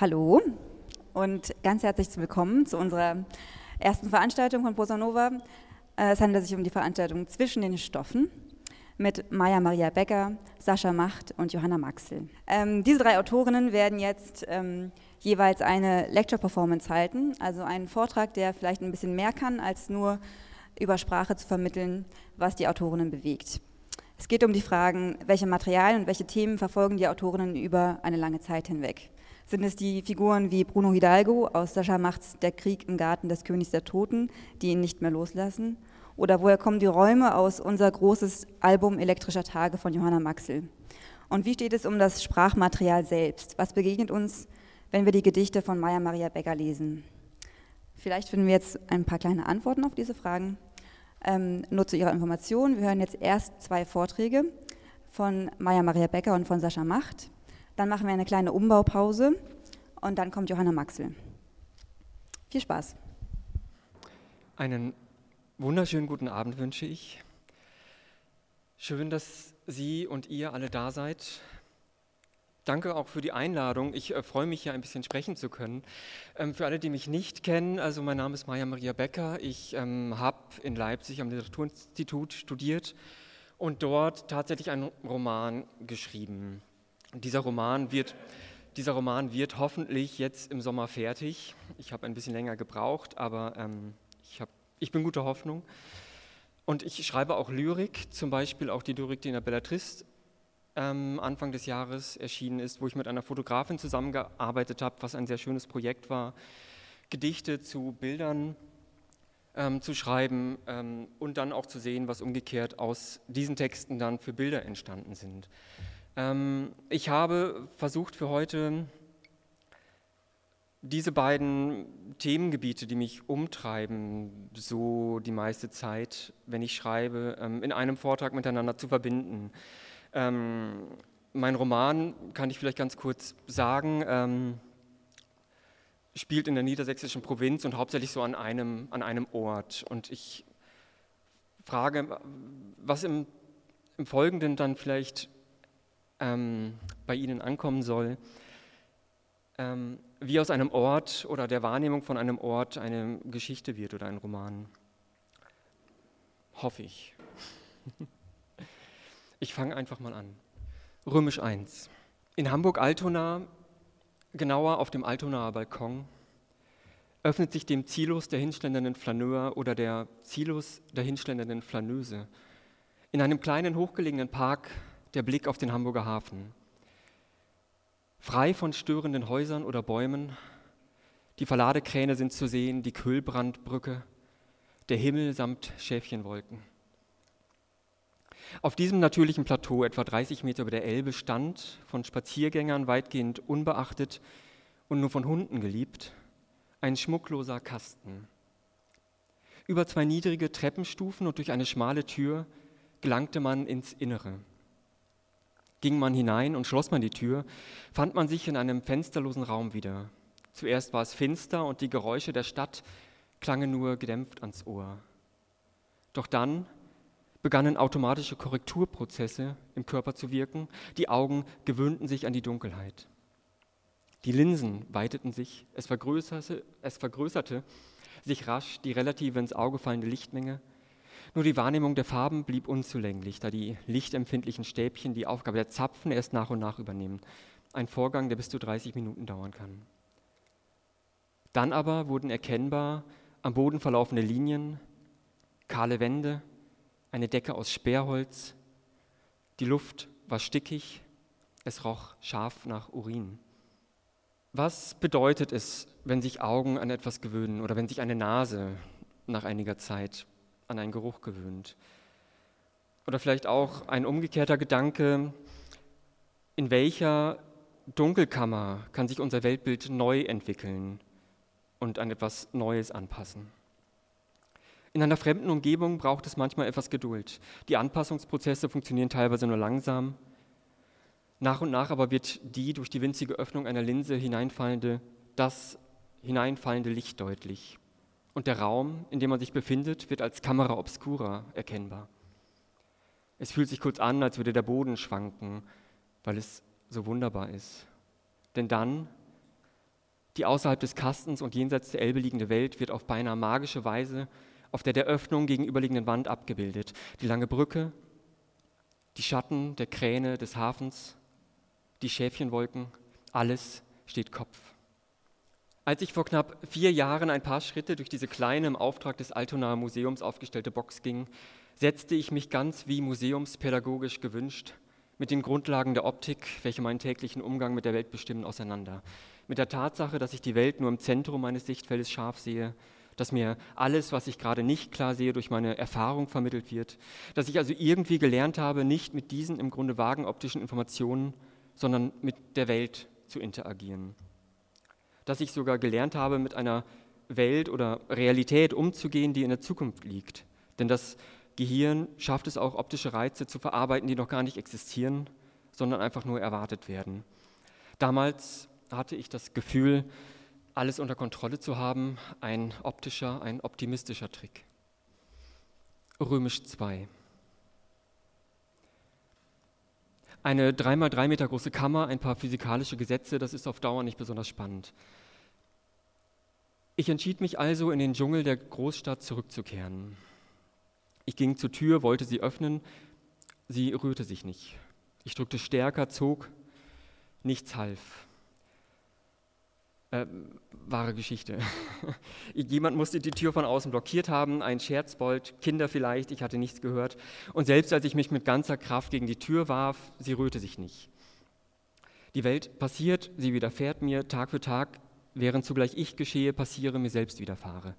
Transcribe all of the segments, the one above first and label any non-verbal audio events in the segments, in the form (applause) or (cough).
Hallo und ganz herzlich willkommen zu unserer ersten Veranstaltung von Bossa. Äh, es handelt sich um die Veranstaltung Zwischen den Stoffen mit Maja Maria Becker, Sascha Macht und Johanna Maxel. Ähm, diese drei Autorinnen werden jetzt ähm, jeweils eine Lecture-Performance halten, also einen Vortrag, der vielleicht ein bisschen mehr kann, als nur über Sprache zu vermitteln, was die Autorinnen bewegt. Es geht um die Fragen, welche Materialien und welche Themen verfolgen die Autorinnen über eine lange Zeit hinweg. Sind es die Figuren wie Bruno Hidalgo aus Sascha Machts Der Krieg im Garten des Königs der Toten, die ihn nicht mehr loslassen? Oder woher kommen die Räume aus unser großes Album Elektrischer Tage von Johanna Maxel? Und wie steht es um das Sprachmaterial selbst? Was begegnet uns, wenn wir die Gedichte von Maya Maria Becker lesen? Vielleicht finden wir jetzt ein paar kleine Antworten auf diese Fragen. Ähm, nur zu Ihrer Information, wir hören jetzt erst zwei Vorträge von Maya Maria Becker und von Sascha Macht. Dann machen wir eine kleine Umbaupause und dann kommt Johanna Maxel. Viel Spaß. Einen wunderschönen guten Abend wünsche ich. Schön, dass Sie und ihr alle da seid. Danke auch für die Einladung. Ich äh, freue mich, hier ein bisschen sprechen zu können. Ähm, für alle, die mich nicht kennen, also mein Name ist Maja Maria Becker. Ich ähm, habe in Leipzig am Literaturinstitut studiert und dort tatsächlich einen Roman geschrieben. Dieser Roman wird, dieser Roman wird hoffentlich jetzt im Sommer fertig. Ich habe ein bisschen länger gebraucht, aber ähm, ich, hab, ich bin guter Hoffnung. Und ich schreibe auch Lyrik, zum Beispiel auch die Lyrik, die in der Bellatrist ähm, Anfang des Jahres erschienen ist, wo ich mit einer Fotografin zusammengearbeitet habe, was ein sehr schönes Projekt war, Gedichte zu Bildern ähm, zu schreiben ähm, und dann auch zu sehen, was umgekehrt aus diesen Texten dann für Bilder entstanden sind. Ähm, ich habe versucht für heute diese beiden Themengebiete, die mich umtreiben, so die meiste Zeit, wenn ich schreibe, ähm, in einem Vortrag miteinander zu verbinden. Ähm, mein Roman, kann ich vielleicht ganz kurz sagen, spielt in der niedersächsischen Provinz und hauptsächlich so an einem, an einem Ort. Und ich frage, was im, im Folgenden dann vielleicht ähm, bei Ihnen ankommen soll, ähm, wie aus einem Ort oder der Wahrnehmung von einem Ort eine Geschichte wird oder ein Roman. Hoffe ich. (laughs) Ich fange einfach mal an. Römisch 1. In Hamburg-Altona, genauer auf dem Altonaer Balkon, öffnet sich dem Zilus der hinschlendernden Flaneur oder der Zilus der hinschlendernden Flaneuse in einem kleinen hochgelegenen Park der Blick auf den Hamburger Hafen. Frei von störenden Häusern oder Bäumen, die Verladekräne sind zu sehen, die Kühlbrandbrücke, der Himmel samt Schäfchenwolken. Auf diesem natürlichen Plateau, etwa 30 Meter über der Elbe, stand, von Spaziergängern weitgehend unbeachtet und nur von Hunden geliebt, ein schmuckloser Kasten. Über zwei niedrige Treppenstufen und durch eine schmale Tür gelangte man ins Innere. Ging man hinein und schloss man die Tür, fand man sich in einem fensterlosen Raum wieder. Zuerst war es finster und die Geräusche der Stadt klangen nur gedämpft ans Ohr. Doch dann begannen automatische Korrekturprozesse im Körper zu wirken, die Augen gewöhnten sich an die Dunkelheit. Die Linsen weiteten sich, es vergrößerte, es vergrößerte sich rasch die relative ins Auge fallende Lichtmenge nur die Wahrnehmung der Farben blieb unzulänglich, da die lichtempfindlichen Stäbchen die Aufgabe der Zapfen erst nach und nach übernehmen. Ein Vorgang, der bis zu 30 Minuten dauern kann. Dann aber wurden erkennbar am Boden verlaufende Linien, kahle Wände, eine Decke aus Sperrholz. Die Luft war stickig, es roch scharf nach Urin. Was bedeutet es, wenn sich Augen an etwas gewöhnen oder wenn sich eine Nase nach einiger Zeit an einen Geruch gewöhnt. Oder vielleicht auch ein umgekehrter Gedanke, in welcher Dunkelkammer kann sich unser Weltbild neu entwickeln und an etwas Neues anpassen. In einer fremden Umgebung braucht es manchmal etwas Geduld. Die Anpassungsprozesse funktionieren teilweise nur langsam. Nach und nach aber wird die durch die winzige Öffnung einer Linse hineinfallende, das hineinfallende Licht deutlich und der Raum, in dem man sich befindet, wird als Kamera obscura erkennbar. Es fühlt sich kurz an, als würde der Boden schwanken, weil es so wunderbar ist. Denn dann Die außerhalb des Kastens und jenseits der Elbe liegende Welt wird auf beinahe magische Weise auf der der Öffnung gegenüberliegenden Wand abgebildet. Die lange Brücke, die Schatten der Kräne des Hafens, die Schäfchenwolken, alles steht Kopf. Als ich vor knapp vier Jahren ein paar Schritte durch diese kleine im Auftrag des Altonaer Museums aufgestellte Box ging, setzte ich mich ganz wie museumspädagogisch gewünscht mit den Grundlagen der Optik, welche meinen täglichen Umgang mit der Welt bestimmen, auseinander. Mit der Tatsache, dass ich die Welt nur im Zentrum meines Sichtfeldes scharf sehe, dass mir alles, was ich gerade nicht klar sehe, durch meine Erfahrung vermittelt wird, dass ich also irgendwie gelernt habe, nicht mit diesen im Grunde vagen optischen Informationen, sondern mit der Welt zu interagieren. Dass ich sogar gelernt habe, mit einer Welt oder Realität umzugehen, die in der Zukunft liegt. Denn das Gehirn schafft es auch, optische Reize zu verarbeiten, die noch gar nicht existieren, sondern einfach nur erwartet werden. Damals hatte ich das Gefühl, alles unter Kontrolle zu haben, ein optischer, ein optimistischer Trick. Römisch 2. Eine 3x3 Meter große Kammer, ein paar physikalische Gesetze, das ist auf Dauer nicht besonders spannend. Ich entschied mich also, in den Dschungel der Großstadt zurückzukehren. Ich ging zur Tür, wollte sie öffnen, sie rührte sich nicht. Ich drückte stärker, zog, nichts half. Äh, wahre Geschichte. (laughs) Jemand musste die Tür von außen blockiert haben, ein Scherzbold, Kinder vielleicht, ich hatte nichts gehört. Und selbst als ich mich mit ganzer Kraft gegen die Tür warf, sie rührte sich nicht. Die Welt passiert, sie widerfährt mir Tag für Tag, während zugleich ich geschehe, passiere, mir selbst widerfahre.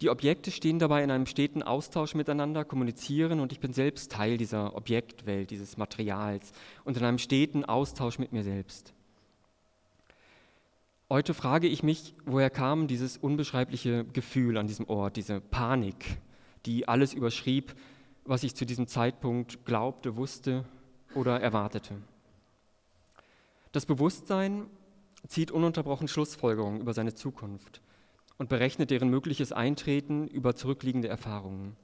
Die Objekte stehen dabei in einem steten Austausch miteinander, kommunizieren und ich bin selbst Teil dieser Objektwelt, dieses Materials und in einem steten Austausch mit mir selbst. Heute frage ich mich, woher kam dieses unbeschreibliche Gefühl an diesem Ort, diese Panik, die alles überschrieb, was ich zu diesem Zeitpunkt glaubte, wusste oder erwartete. Das Bewusstsein zieht ununterbrochen Schlussfolgerungen über seine Zukunft und berechnet deren mögliches Eintreten über zurückliegende Erfahrungen.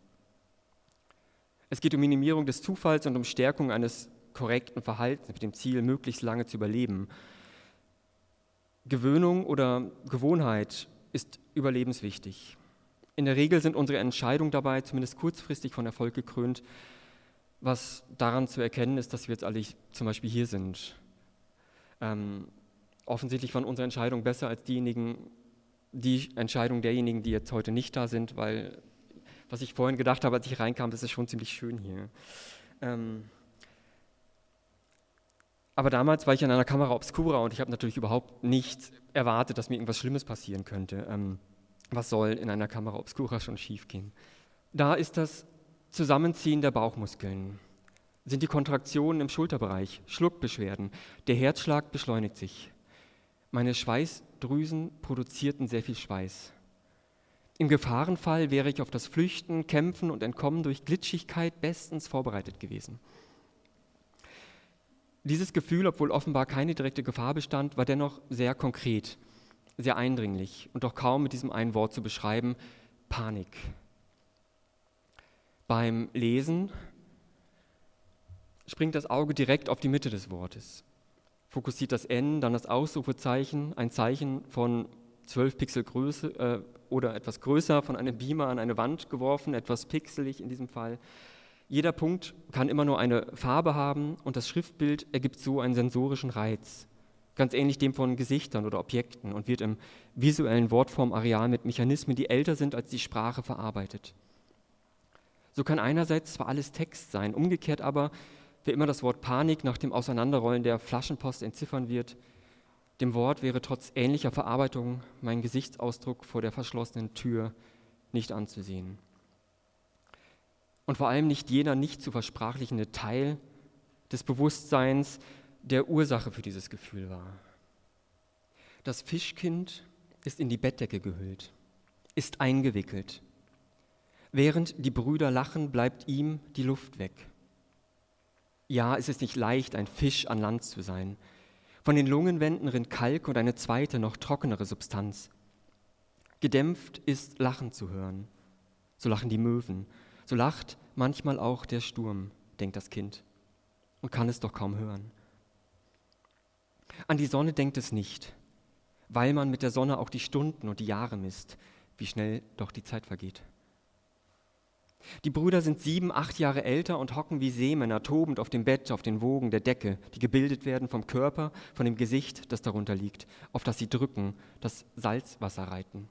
Es geht um Minimierung des Zufalls und um Stärkung eines korrekten Verhaltens mit dem Ziel, möglichst lange zu überleben. Gewöhnung oder Gewohnheit ist überlebenswichtig. In der Regel sind unsere Entscheidungen dabei zumindest kurzfristig von Erfolg gekrönt, was daran zu erkennen ist, dass wir jetzt alle zum Beispiel hier sind. Ähm, offensichtlich waren unsere Entscheidungen besser als diejenigen, die Entscheidung derjenigen, die jetzt heute nicht da sind, weil was ich vorhin gedacht habe, als ich reinkam, das ist schon ziemlich schön hier. Ähm, aber damals war ich in einer Kamera obscura und ich habe natürlich überhaupt nicht erwartet, dass mir irgendwas Schlimmes passieren könnte. Ähm, was soll in einer Kamera obscura schon schiefgehen? Da ist das Zusammenziehen der Bauchmuskeln, sind die Kontraktionen im Schulterbereich, Schluckbeschwerden, der Herzschlag beschleunigt sich. Meine Schweiß Drüsen produzierten sehr viel Schweiß. Im Gefahrenfall wäre ich auf das Flüchten, Kämpfen und Entkommen durch Glitschigkeit bestens vorbereitet gewesen. Dieses Gefühl, obwohl offenbar keine direkte Gefahr bestand, war dennoch sehr konkret, sehr eindringlich und doch kaum mit diesem einen Wort zu beschreiben, Panik. Beim Lesen springt das Auge direkt auf die Mitte des Wortes fokussiert das N, dann das Ausrufezeichen, ein Zeichen von 12 Pixel Größe äh, oder etwas größer von einem Beamer an eine Wand geworfen, etwas pixelig in diesem Fall. Jeder Punkt kann immer nur eine Farbe haben und das Schriftbild ergibt so einen sensorischen Reiz, ganz ähnlich dem von Gesichtern oder Objekten und wird im visuellen Wortformareal mit Mechanismen, die älter sind als die Sprache, verarbeitet. So kann einerseits zwar alles Text sein, umgekehrt aber Wer immer das Wort Panik nach dem Auseinanderrollen der Flaschenpost entziffern wird, dem Wort wäre trotz ähnlicher Verarbeitung mein Gesichtsausdruck vor der verschlossenen Tür nicht anzusehen. Und vor allem nicht jener nicht zu versprachlichende Teil des Bewusstseins, der Ursache für dieses Gefühl war. Das Fischkind ist in die Bettdecke gehüllt, ist eingewickelt. Während die Brüder lachen, bleibt ihm die Luft weg. Ja, es ist nicht leicht, ein Fisch an Land zu sein. Von den Lungenwänden rinnt Kalk und eine zweite, noch trockenere Substanz. Gedämpft ist Lachen zu hören. So lachen die Möwen. So lacht manchmal auch der Sturm, denkt das Kind und kann es doch kaum hören. An die Sonne denkt es nicht. weil man mit der Sonne auch die Stunden und die Jahre misst, wie schnell doch die Zeit vergeht. Die Brüder sind sieben, acht Jahre älter und hocken wie Seemänner tobend auf dem Bett, auf den Wogen der Decke, die gebildet werden vom Körper, von dem Gesicht, das darunter liegt, auf das sie drücken, das Salzwasser reiten.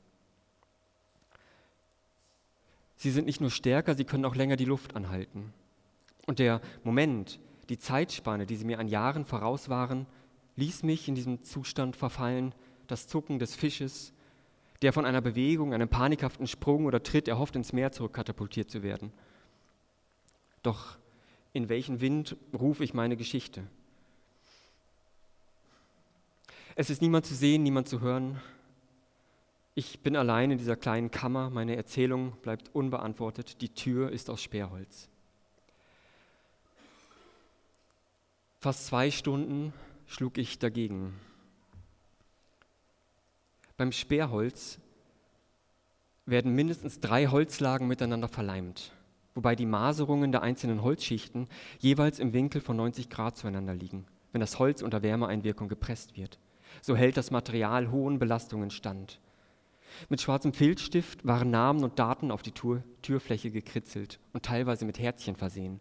Sie sind nicht nur stärker, sie können auch länger die Luft anhalten. Und der Moment, die Zeitspanne, die sie mir an Jahren voraus waren, ließ mich in diesem Zustand verfallen, das Zucken des Fisches, der von einer Bewegung, einem panikhaften Sprung oder Tritt erhofft, ins Meer zurückkatapultiert zu werden. Doch in welchen Wind rufe ich meine Geschichte? Es ist niemand zu sehen, niemand zu hören. Ich bin allein in dieser kleinen Kammer, meine Erzählung bleibt unbeantwortet, die Tür ist aus Sperrholz. Fast zwei Stunden schlug ich dagegen. Beim Sperrholz werden mindestens drei Holzlagen miteinander verleimt, wobei die Maserungen der einzelnen Holzschichten jeweils im Winkel von 90 Grad zueinander liegen, wenn das Holz unter Wärmeeinwirkung gepresst wird. So hält das Material hohen Belastungen stand. Mit schwarzem Filzstift waren Namen und Daten auf die Tür Türfläche gekritzelt und teilweise mit Herzchen versehen.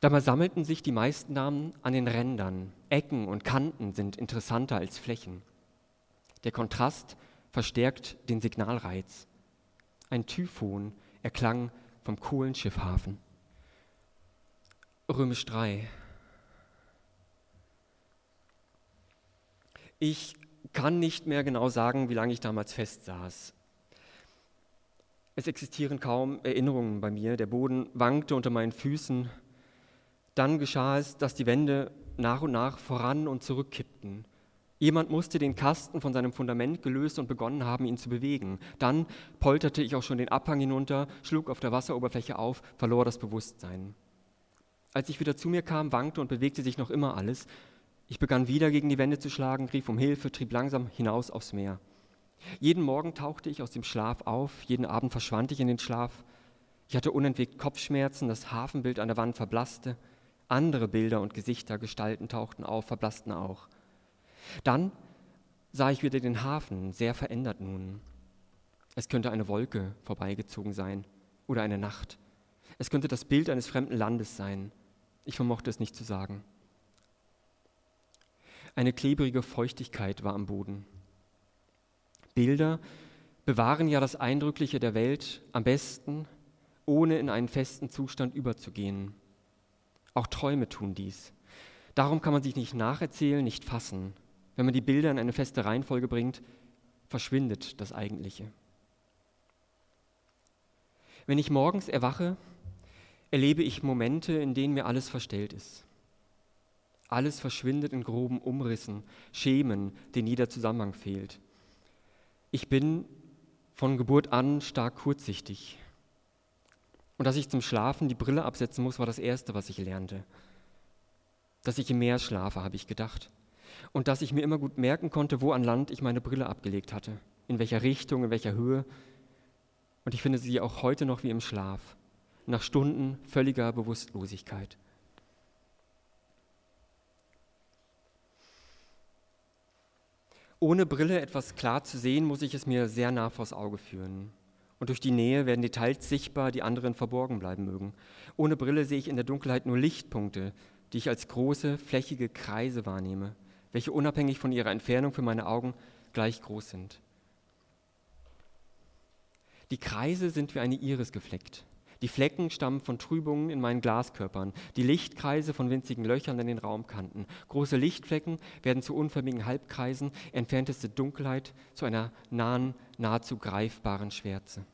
Dabei sammelten sich die meisten Namen an den Rändern. Ecken und Kanten sind interessanter als Flächen. Der Kontrast verstärkt den Signalreiz. Ein Typhon erklang vom Kohlenschiffhafen. Römisch 3. Ich kann nicht mehr genau sagen, wie lange ich damals festsaß. Es existieren kaum Erinnerungen bei mir. Der Boden wankte unter meinen Füßen dann geschah es, dass die Wände nach und nach voran und zurück kippten. Jemand musste den Kasten von seinem Fundament gelöst und begonnen haben, ihn zu bewegen. Dann polterte ich auch schon den Abhang hinunter, schlug auf der Wasseroberfläche auf, verlor das Bewusstsein. Als ich wieder zu mir kam, wankte und bewegte sich noch immer alles. Ich begann wieder gegen die Wände zu schlagen, rief um Hilfe, trieb langsam hinaus aufs Meer. Jeden Morgen tauchte ich aus dem Schlaf auf, jeden Abend verschwand ich in den Schlaf. Ich hatte unentwegt Kopfschmerzen, das Hafenbild an der Wand verblasste. Andere Bilder und Gesichter, Gestalten tauchten auf, verblassten auch. Dann sah ich wieder den Hafen, sehr verändert nun. Es könnte eine Wolke vorbeigezogen sein oder eine Nacht. Es könnte das Bild eines fremden Landes sein. Ich vermochte es nicht zu sagen. Eine klebrige Feuchtigkeit war am Boden. Bilder bewahren ja das Eindrückliche der Welt am besten, ohne in einen festen Zustand überzugehen. Auch Träume tun dies. Darum kann man sich nicht nacherzählen, nicht fassen. Wenn man die Bilder in eine feste Reihenfolge bringt, verschwindet das Eigentliche. Wenn ich morgens erwache, erlebe ich Momente, in denen mir alles verstellt ist. Alles verschwindet in groben Umrissen, Schemen, denen jeder Zusammenhang fehlt. Ich bin von Geburt an stark kurzsichtig. Und dass ich zum Schlafen die Brille absetzen muss, war das Erste, was ich lernte. Dass ich im Meer schlafe, habe ich gedacht. Und dass ich mir immer gut merken konnte, wo an Land ich meine Brille abgelegt hatte, in welcher Richtung, in welcher Höhe. Und ich finde sie auch heute noch wie im Schlaf, nach Stunden völliger Bewusstlosigkeit. Ohne Brille etwas klar zu sehen, muss ich es mir sehr nah vors Auge führen und durch die Nähe werden Details sichtbar, die anderen verborgen bleiben mögen. Ohne Brille sehe ich in der Dunkelheit nur Lichtpunkte, die ich als große, flächige Kreise wahrnehme, welche unabhängig von ihrer Entfernung für meine Augen gleich groß sind. Die Kreise sind wie eine Iris gefleckt. Die Flecken stammen von Trübungen in meinen Glaskörpern, die Lichtkreise von winzigen Löchern in den Raumkanten. Große Lichtflecken werden zu unförmigen Halbkreisen, entfernteste Dunkelheit zu einer nahen, nahezu greifbaren Schwärze.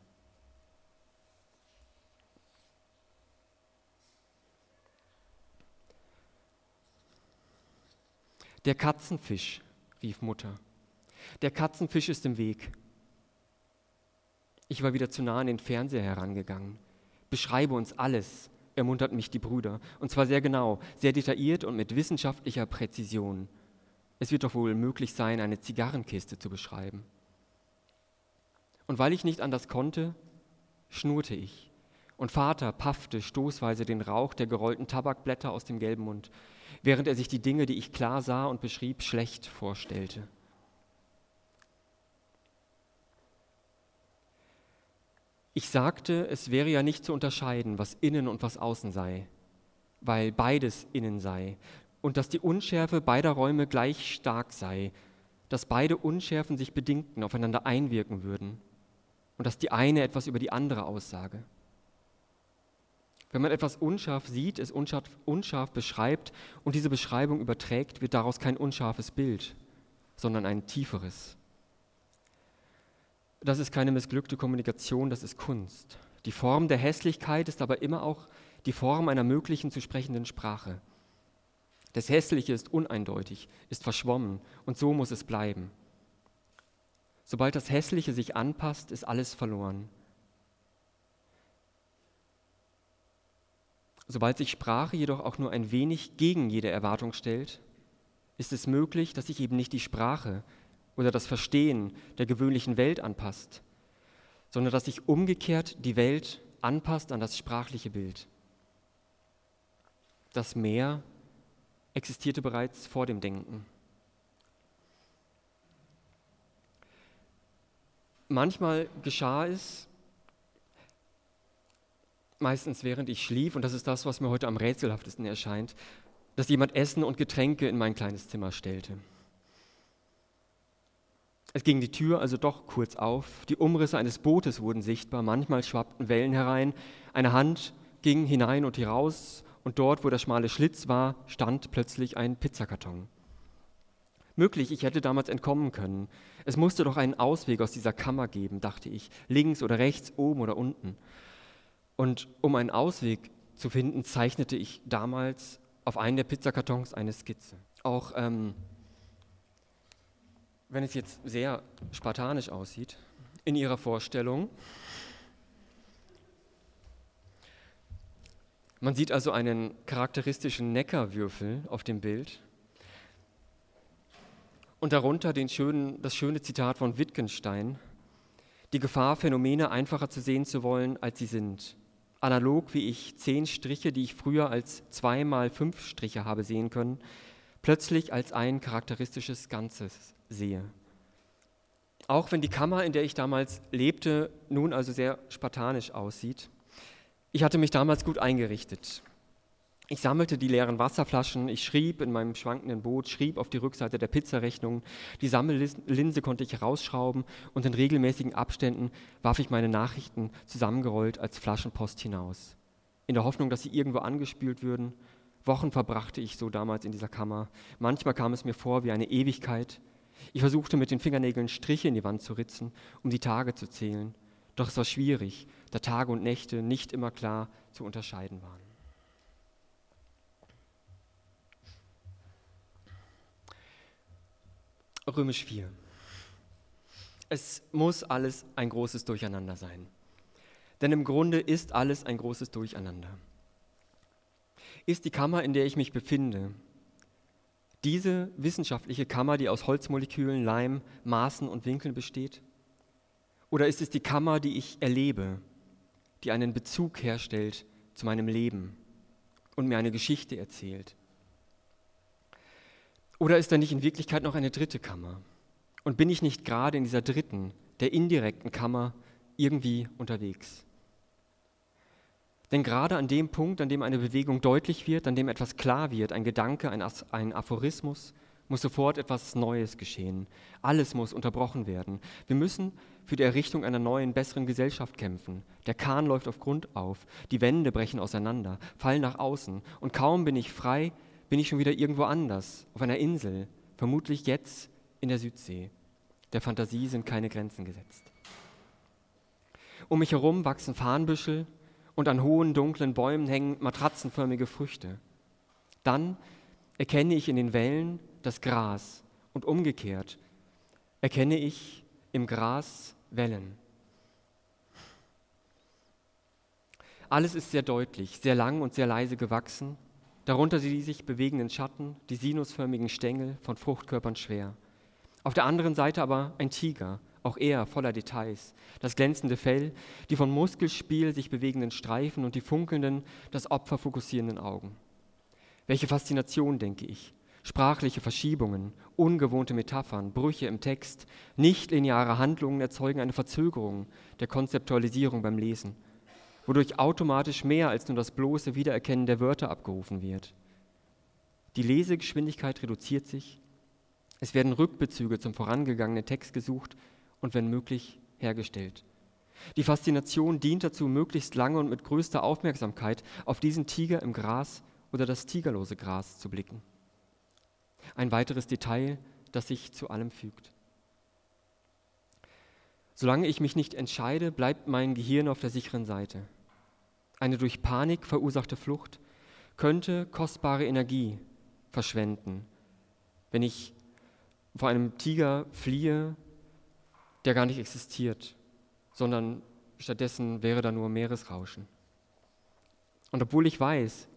Der Katzenfisch, rief Mutter. Der Katzenfisch ist im Weg. Ich war wieder zu nah an den Fernseher herangegangen. Beschreibe uns alles, ermuntert mich die Brüder, und zwar sehr genau, sehr detailliert und mit wissenschaftlicher Präzision. Es wird doch wohl möglich sein, eine Zigarrenkiste zu beschreiben. Und weil ich nicht anders konnte, schnurrte ich und Vater paffte stoßweise den Rauch der gerollten Tabakblätter aus dem gelben Mund, während er sich die Dinge, die ich klar sah und beschrieb, schlecht vorstellte. Ich sagte, es wäre ja nicht zu unterscheiden, was innen und was außen sei, weil beides innen sei und dass die Unschärfe beider Räume gleich stark sei, dass beide Unschärfen sich bedingten, aufeinander einwirken würden und dass die eine etwas über die andere aussage. Wenn man etwas unscharf sieht, es unscharf, unscharf beschreibt und diese Beschreibung überträgt, wird daraus kein unscharfes Bild, sondern ein tieferes. Das ist keine missglückte Kommunikation, das ist Kunst. Die Form der Hässlichkeit ist aber immer auch die Form einer möglichen zu sprechenden Sprache. Das Hässliche ist uneindeutig, ist verschwommen und so muss es bleiben. Sobald das Hässliche sich anpasst, ist alles verloren. Sobald sich Sprache jedoch auch nur ein wenig gegen jede Erwartung stellt, ist es möglich, dass sich eben nicht die Sprache, oder das Verstehen der gewöhnlichen Welt anpasst, sondern dass sich umgekehrt die Welt anpasst an das sprachliche Bild. Das Meer existierte bereits vor dem Denken. Manchmal geschah es, meistens während ich schlief, und das ist das, was mir heute am rätselhaftesten erscheint, dass jemand Essen und Getränke in mein kleines Zimmer stellte. Es ging die Tür also doch kurz auf, die Umrisse eines Bootes wurden sichtbar, manchmal schwappten Wellen herein, eine Hand ging hinein und heraus, und dort, wo der schmale Schlitz war, stand plötzlich ein Pizzakarton. Möglich, ich hätte damals entkommen können. Es musste doch einen Ausweg aus dieser Kammer geben, dachte ich, links oder rechts, oben oder unten. Und um einen Ausweg zu finden, zeichnete ich damals auf einen der Pizzakartons eine Skizze. Auch ähm, wenn es jetzt sehr spartanisch aussieht, in ihrer Vorstellung. Man sieht also einen charakteristischen Neckarwürfel auf dem Bild und darunter schönen, das schöne Zitat von Wittgenstein, die Gefahr, Phänomene einfacher zu sehen zu wollen, als sie sind. Analog wie ich zehn Striche, die ich früher als zwei mal fünf Striche habe sehen können, plötzlich als ein charakteristisches Ganzes sehe. Auch wenn die Kammer, in der ich damals lebte, nun also sehr spartanisch aussieht. Ich hatte mich damals gut eingerichtet. Ich sammelte die leeren Wasserflaschen, ich schrieb in meinem schwankenden Boot, schrieb auf die Rückseite der Pizzarechnung, die Sammellinse konnte ich herausschrauben und in regelmäßigen Abständen warf ich meine Nachrichten zusammengerollt als Flaschenpost hinaus. In der Hoffnung, dass sie irgendwo angespült würden. Wochen verbrachte ich so damals in dieser Kammer. Manchmal kam es mir vor wie eine Ewigkeit, ich versuchte mit den Fingernägeln Striche in die Wand zu ritzen, um die Tage zu zählen. Doch es war schwierig, da Tage und Nächte nicht immer klar zu unterscheiden waren. Römisch 4. Es muss alles ein großes Durcheinander sein. Denn im Grunde ist alles ein großes Durcheinander. Ist die Kammer, in der ich mich befinde, diese wissenschaftliche Kammer, die aus Holzmolekülen, Leim, Maßen und Winkeln besteht? Oder ist es die Kammer, die ich erlebe, die einen Bezug herstellt zu meinem Leben und mir eine Geschichte erzählt? Oder ist da nicht in Wirklichkeit noch eine dritte Kammer? Und bin ich nicht gerade in dieser dritten, der indirekten Kammer irgendwie unterwegs? Denn gerade an dem Punkt, an dem eine Bewegung deutlich wird, an dem etwas klar wird, ein Gedanke, ein, ein Aphorismus, muss sofort etwas Neues geschehen. Alles muss unterbrochen werden. Wir müssen für die Errichtung einer neuen, besseren Gesellschaft kämpfen. Der Kahn läuft auf Grund auf, die Wände brechen auseinander, fallen nach außen und kaum bin ich frei, bin ich schon wieder irgendwo anders, auf einer Insel, vermutlich jetzt in der Südsee. Der Fantasie sind keine Grenzen gesetzt. Um mich herum wachsen Farnbüschel, und an hohen dunklen Bäumen hängen matratzenförmige Früchte. Dann erkenne ich in den Wellen das Gras und umgekehrt erkenne ich im Gras Wellen. Alles ist sehr deutlich, sehr lang und sehr leise gewachsen, darunter die sich bewegenden Schatten, die sinusförmigen Stängel von Fruchtkörpern schwer. Auf der anderen Seite aber ein Tiger auch er voller Details. Das glänzende Fell, die von Muskelspiel sich bewegenden Streifen und die funkelnden, das Opfer fokussierenden Augen. Welche Faszination, denke ich. Sprachliche Verschiebungen, ungewohnte Metaphern, Brüche im Text, nichtlineare Handlungen erzeugen eine Verzögerung der Konzeptualisierung beim Lesen, wodurch automatisch mehr als nur das bloße Wiedererkennen der Wörter abgerufen wird. Die Lesegeschwindigkeit reduziert sich, es werden Rückbezüge zum vorangegangenen Text gesucht und wenn möglich hergestellt. Die Faszination dient dazu, möglichst lange und mit größter Aufmerksamkeit auf diesen Tiger im Gras oder das tigerlose Gras zu blicken. Ein weiteres Detail, das sich zu allem fügt. Solange ich mich nicht entscheide, bleibt mein Gehirn auf der sicheren Seite. Eine durch Panik verursachte Flucht könnte kostbare Energie verschwenden, wenn ich vor einem Tiger fliehe, der gar nicht existiert, sondern stattdessen wäre da nur Meeresrauschen. Und obwohl ich weiß,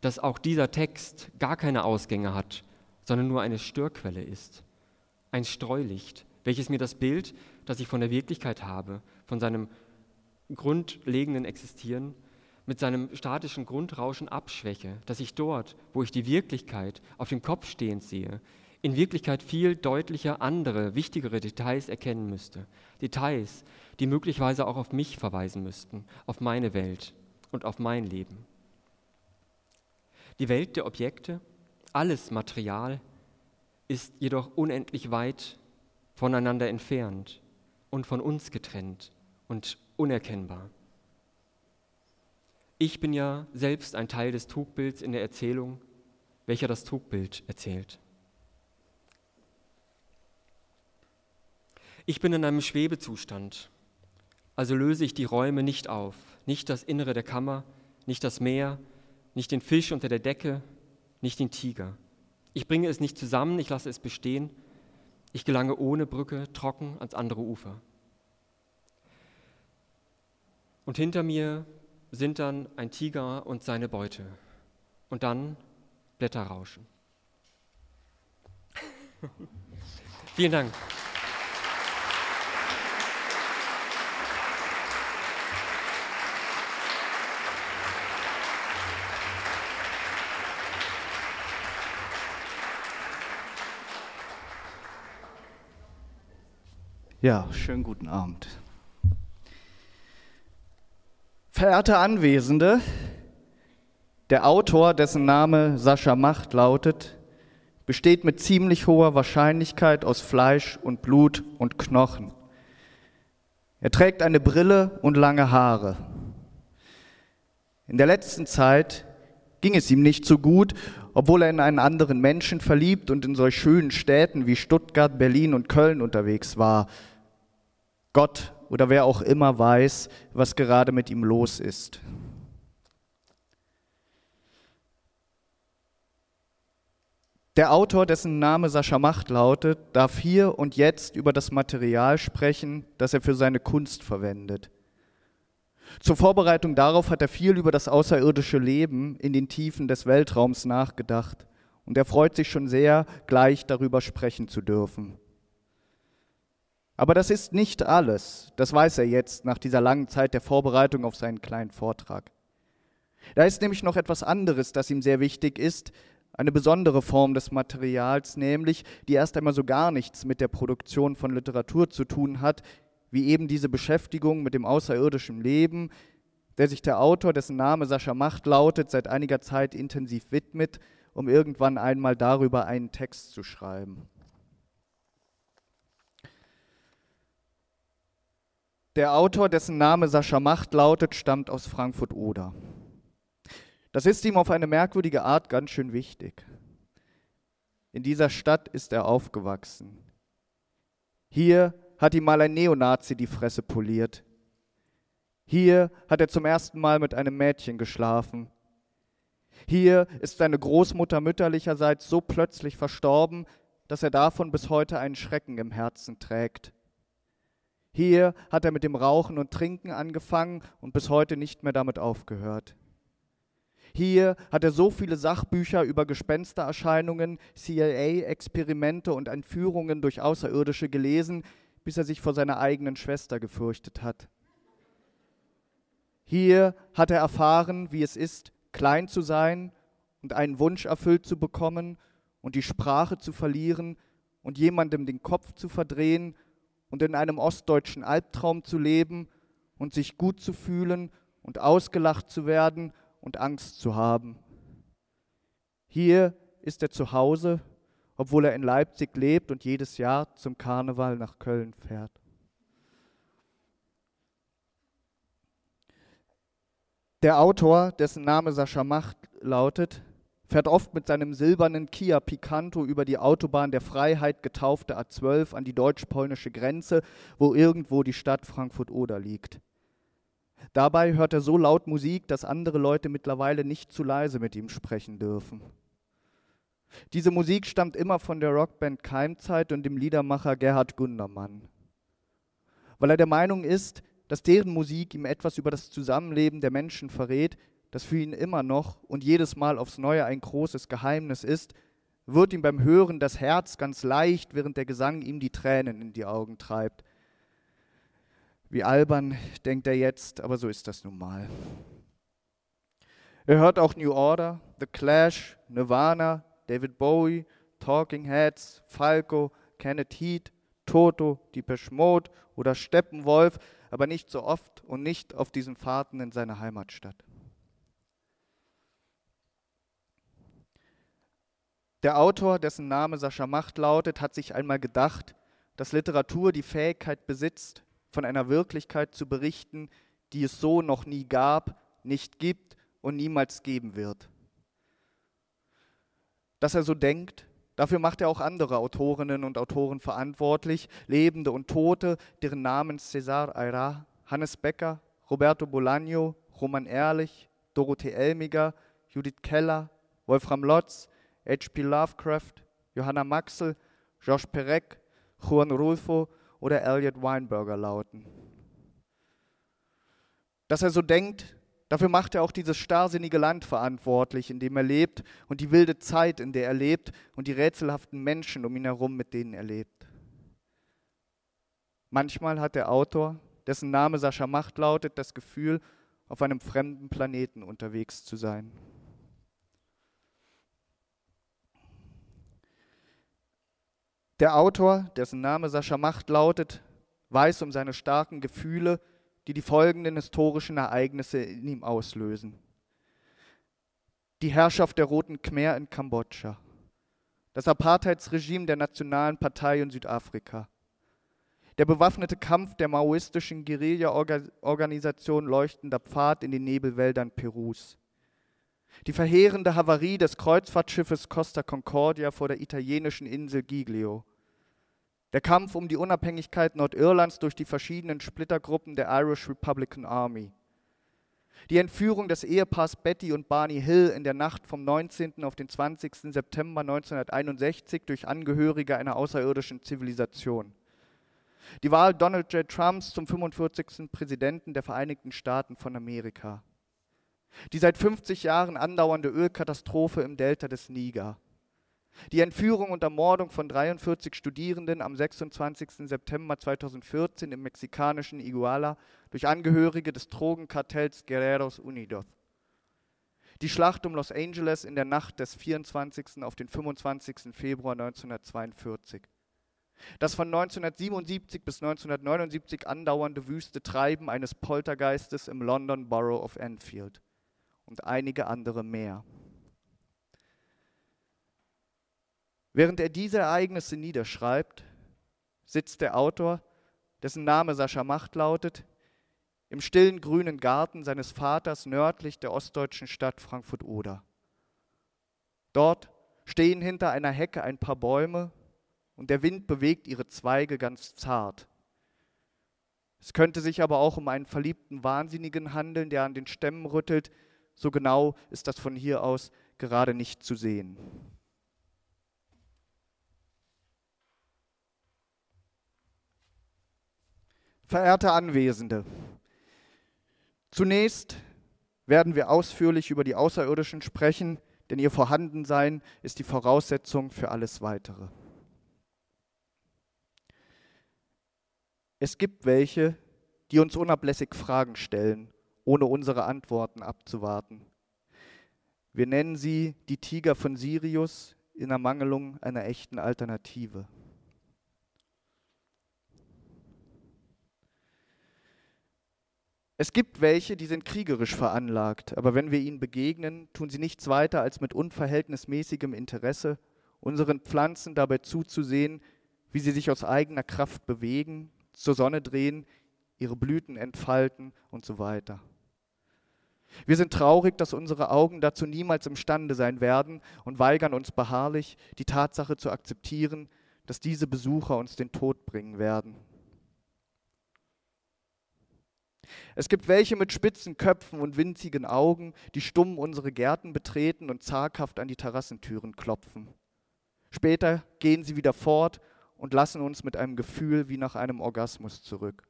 dass auch dieser Text gar keine Ausgänge hat, sondern nur eine Störquelle ist, ein Streulicht, welches mir das Bild, das ich von der Wirklichkeit habe, von seinem grundlegenden Existieren, mit seinem statischen Grundrauschen abschwäche, dass ich dort, wo ich die Wirklichkeit auf dem Kopf stehend sehe, in Wirklichkeit viel deutlicher andere, wichtigere Details erkennen müsste. Details, die möglicherweise auch auf mich verweisen müssten, auf meine Welt und auf mein Leben. Die Welt der Objekte, alles Material, ist jedoch unendlich weit voneinander entfernt und von uns getrennt und unerkennbar. Ich bin ja selbst ein Teil des Trugbilds in der Erzählung, welcher das Trugbild erzählt. Ich bin in einem Schwebezustand, also löse ich die Räume nicht auf, nicht das Innere der Kammer, nicht das Meer, nicht den Fisch unter der Decke, nicht den Tiger. Ich bringe es nicht zusammen, ich lasse es bestehen, ich gelange ohne Brücke trocken ans andere Ufer. Und hinter mir sind dann ein Tiger und seine Beute und dann Blätterrauschen. (laughs) Vielen Dank. Ja, schönen guten Abend. Verehrte Anwesende, der Autor, dessen Name Sascha Macht lautet, besteht mit ziemlich hoher Wahrscheinlichkeit aus Fleisch und Blut und Knochen. Er trägt eine Brille und lange Haare. In der letzten Zeit ging es ihm nicht so gut, obwohl er in einen anderen Menschen verliebt und in solch schönen Städten wie Stuttgart, Berlin und Köln unterwegs war. Gott oder wer auch immer weiß, was gerade mit ihm los ist. Der Autor, dessen Name Sascha Macht lautet, darf hier und jetzt über das Material sprechen, das er für seine Kunst verwendet. Zur Vorbereitung darauf hat er viel über das außerirdische Leben in den Tiefen des Weltraums nachgedacht und er freut sich schon sehr, gleich darüber sprechen zu dürfen. Aber das ist nicht alles. Das weiß er jetzt nach dieser langen Zeit der Vorbereitung auf seinen kleinen Vortrag. Da ist nämlich noch etwas anderes, das ihm sehr wichtig ist, eine besondere Form des Materials, nämlich die erst einmal so gar nichts mit der Produktion von Literatur zu tun hat, wie eben diese Beschäftigung mit dem außerirdischen Leben, der sich der Autor, dessen Name Sascha Macht lautet, seit einiger Zeit intensiv widmet, um irgendwann einmal darüber einen Text zu schreiben. Der Autor, dessen Name Sascha Macht lautet, stammt aus Frankfurt-Oder. Das ist ihm auf eine merkwürdige Art ganz schön wichtig. In dieser Stadt ist er aufgewachsen. Hier hat ihm mal ein Neonazi die Fresse poliert. Hier hat er zum ersten Mal mit einem Mädchen geschlafen. Hier ist seine Großmutter mütterlicherseits so plötzlich verstorben, dass er davon bis heute einen Schrecken im Herzen trägt. Hier hat er mit dem Rauchen und Trinken angefangen und bis heute nicht mehr damit aufgehört. Hier hat er so viele Sachbücher über Gespenstererscheinungen, CIA-Experimente und Entführungen durch Außerirdische gelesen, bis er sich vor seiner eigenen Schwester gefürchtet hat. Hier hat er erfahren, wie es ist, klein zu sein und einen Wunsch erfüllt zu bekommen und die Sprache zu verlieren und jemandem den Kopf zu verdrehen und in einem ostdeutschen Albtraum zu leben und sich gut zu fühlen und ausgelacht zu werden und Angst zu haben. Hier ist er zu Hause, obwohl er in Leipzig lebt und jedes Jahr zum Karneval nach Köln fährt. Der Autor, dessen Name Sascha Macht lautet, fährt oft mit seinem silbernen Kia Picanto über die Autobahn der Freiheit getaufte A12 an die deutsch-polnische Grenze, wo irgendwo die Stadt Frankfurt-Oder liegt. Dabei hört er so laut Musik, dass andere Leute mittlerweile nicht zu leise mit ihm sprechen dürfen. Diese Musik stammt immer von der Rockband Keimzeit und dem Liedermacher Gerhard Gundermann. Weil er der Meinung ist, dass deren Musik ihm etwas über das Zusammenleben der Menschen verrät, das für ihn immer noch und jedes Mal aufs Neue ein großes Geheimnis ist, wird ihm beim Hören das Herz ganz leicht, während der Gesang ihm die Tränen in die Augen treibt. Wie albern, denkt er jetzt, aber so ist das nun mal. Er hört auch New Order, The Clash, Nirvana, David Bowie, Talking Heads, Falco, Kenneth Heat, Toto, Depeche Mode oder Steppenwolf, aber nicht so oft und nicht auf diesen Fahrten in seine Heimatstadt. Der Autor, dessen Name Sascha Macht lautet, hat sich einmal gedacht, dass Literatur die Fähigkeit besitzt, von einer Wirklichkeit zu berichten, die es so noch nie gab, nicht gibt und niemals geben wird. Dass er so denkt, dafür macht er auch andere Autorinnen und Autoren verantwortlich, Lebende und Tote, deren Namen César Ayra, Hannes Becker, Roberto Bolaño, Roman Ehrlich, Dorothee Elmiger, Judith Keller, Wolfram Lotz, H.P. Lovecraft, Johanna Maxel, Georges Perec, Juan Rulfo oder Elliot Weinberger lauten. Dass er so denkt, dafür macht er auch dieses starrsinnige Land verantwortlich, in dem er lebt und die wilde Zeit, in der er lebt und die rätselhaften Menschen um ihn herum, mit denen er lebt. Manchmal hat der Autor, dessen Name Sascha Macht lautet, das Gefühl, auf einem fremden Planeten unterwegs zu sein. Der Autor, dessen Name Sascha Macht lautet, weiß um seine starken Gefühle, die die folgenden historischen Ereignisse in ihm auslösen. Die Herrschaft der Roten Khmer in Kambodscha, das Apartheidsregime der Nationalen Partei in Südafrika, der bewaffnete Kampf der maoistischen Guerilla-Organisation Leuchtender Pfad in den Nebelwäldern Perus, die verheerende Havarie des Kreuzfahrtschiffes Costa Concordia vor der italienischen Insel Giglio, der Kampf um die Unabhängigkeit Nordirlands durch die verschiedenen Splittergruppen der Irish Republican Army. Die Entführung des Ehepaars Betty und Barney Hill in der Nacht vom 19. auf den 20. September 1961 durch Angehörige einer außerirdischen Zivilisation. Die Wahl Donald J. Trumps zum 45. Präsidenten der Vereinigten Staaten von Amerika. Die seit 50 Jahren andauernde Ölkatastrophe im Delta des Niger. Die Entführung und Ermordung von 43 Studierenden am 26. September 2014 im mexikanischen Iguala durch Angehörige des Drogenkartells Guerreros Unidos. Die Schlacht um Los Angeles in der Nacht des 24. auf den 25. Februar 1942. Das von 1977 bis 1979 andauernde wüste Treiben eines Poltergeistes im London Borough of Enfield und einige andere mehr. Während er diese Ereignisse niederschreibt, sitzt der Autor, dessen Name Sascha Macht lautet, im stillen grünen Garten seines Vaters nördlich der ostdeutschen Stadt Frankfurt-Oder. Dort stehen hinter einer Hecke ein paar Bäume und der Wind bewegt ihre Zweige ganz zart. Es könnte sich aber auch um einen verliebten Wahnsinnigen handeln, der an den Stämmen rüttelt. So genau ist das von hier aus gerade nicht zu sehen. Verehrte Anwesende, zunächst werden wir ausführlich über die Außerirdischen sprechen, denn ihr Vorhandensein ist die Voraussetzung für alles Weitere. Es gibt welche, die uns unablässig Fragen stellen, ohne unsere Antworten abzuwarten. Wir nennen sie die Tiger von Sirius in Ermangelung einer echten Alternative. Es gibt welche, die sind kriegerisch veranlagt, aber wenn wir ihnen begegnen, tun sie nichts weiter, als mit unverhältnismäßigem Interesse unseren Pflanzen dabei zuzusehen, wie sie sich aus eigener Kraft bewegen, zur Sonne drehen, ihre Blüten entfalten und so weiter. Wir sind traurig, dass unsere Augen dazu niemals imstande sein werden und weigern uns beharrlich, die Tatsache zu akzeptieren, dass diese Besucher uns den Tod bringen werden. Es gibt welche mit spitzen Köpfen und winzigen Augen, die stumm unsere Gärten betreten und zaghaft an die Terrassentüren klopfen. Später gehen sie wieder fort und lassen uns mit einem Gefühl wie nach einem Orgasmus zurück.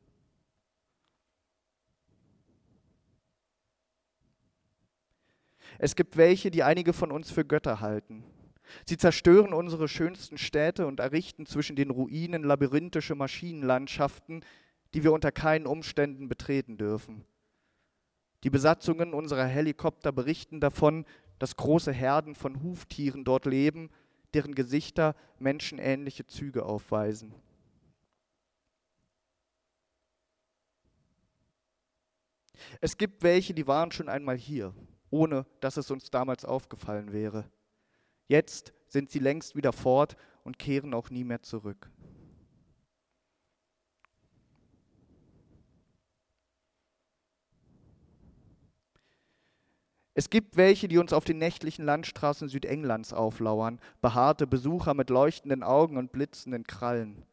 Es gibt welche, die einige von uns für Götter halten. Sie zerstören unsere schönsten Städte und errichten zwischen den Ruinen labyrinthische Maschinenlandschaften, die wir unter keinen Umständen betreten dürfen. Die Besatzungen unserer Helikopter berichten davon, dass große Herden von Huftieren dort leben, deren Gesichter menschenähnliche Züge aufweisen. Es gibt welche, die waren schon einmal hier, ohne dass es uns damals aufgefallen wäre. Jetzt sind sie längst wieder fort und kehren auch nie mehr zurück. Es gibt welche, die uns auf den nächtlichen Landstraßen Südenglands auflauern, behaarte Besucher mit leuchtenden Augen und blitzenden Krallen.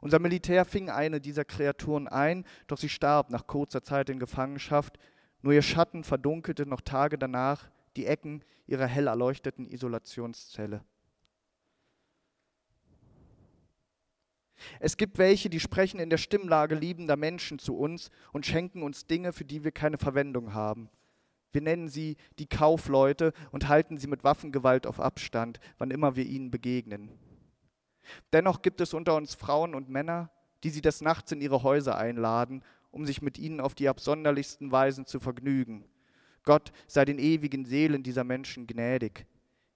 Unser Militär fing eine dieser Kreaturen ein, doch sie starb nach kurzer Zeit in Gefangenschaft. Nur ihr Schatten verdunkelte noch Tage danach die Ecken ihrer hell erleuchteten Isolationszelle. Es gibt welche, die sprechen in der Stimmlage liebender Menschen zu uns und schenken uns Dinge, für die wir keine Verwendung haben. Wir nennen sie die Kaufleute und halten sie mit Waffengewalt auf Abstand, wann immer wir ihnen begegnen. Dennoch gibt es unter uns Frauen und Männer, die sie des Nachts in ihre Häuser einladen, um sich mit ihnen auf die absonderlichsten Weisen zu vergnügen. Gott sei den ewigen Seelen dieser Menschen gnädig.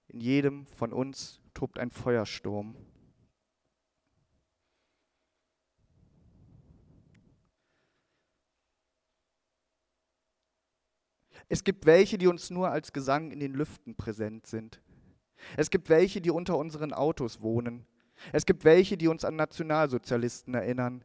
In jedem von uns tobt ein Feuersturm. Es gibt welche, die uns nur als Gesang in den Lüften präsent sind. Es gibt welche, die unter unseren Autos wohnen. Es gibt welche, die uns an Nationalsozialisten erinnern.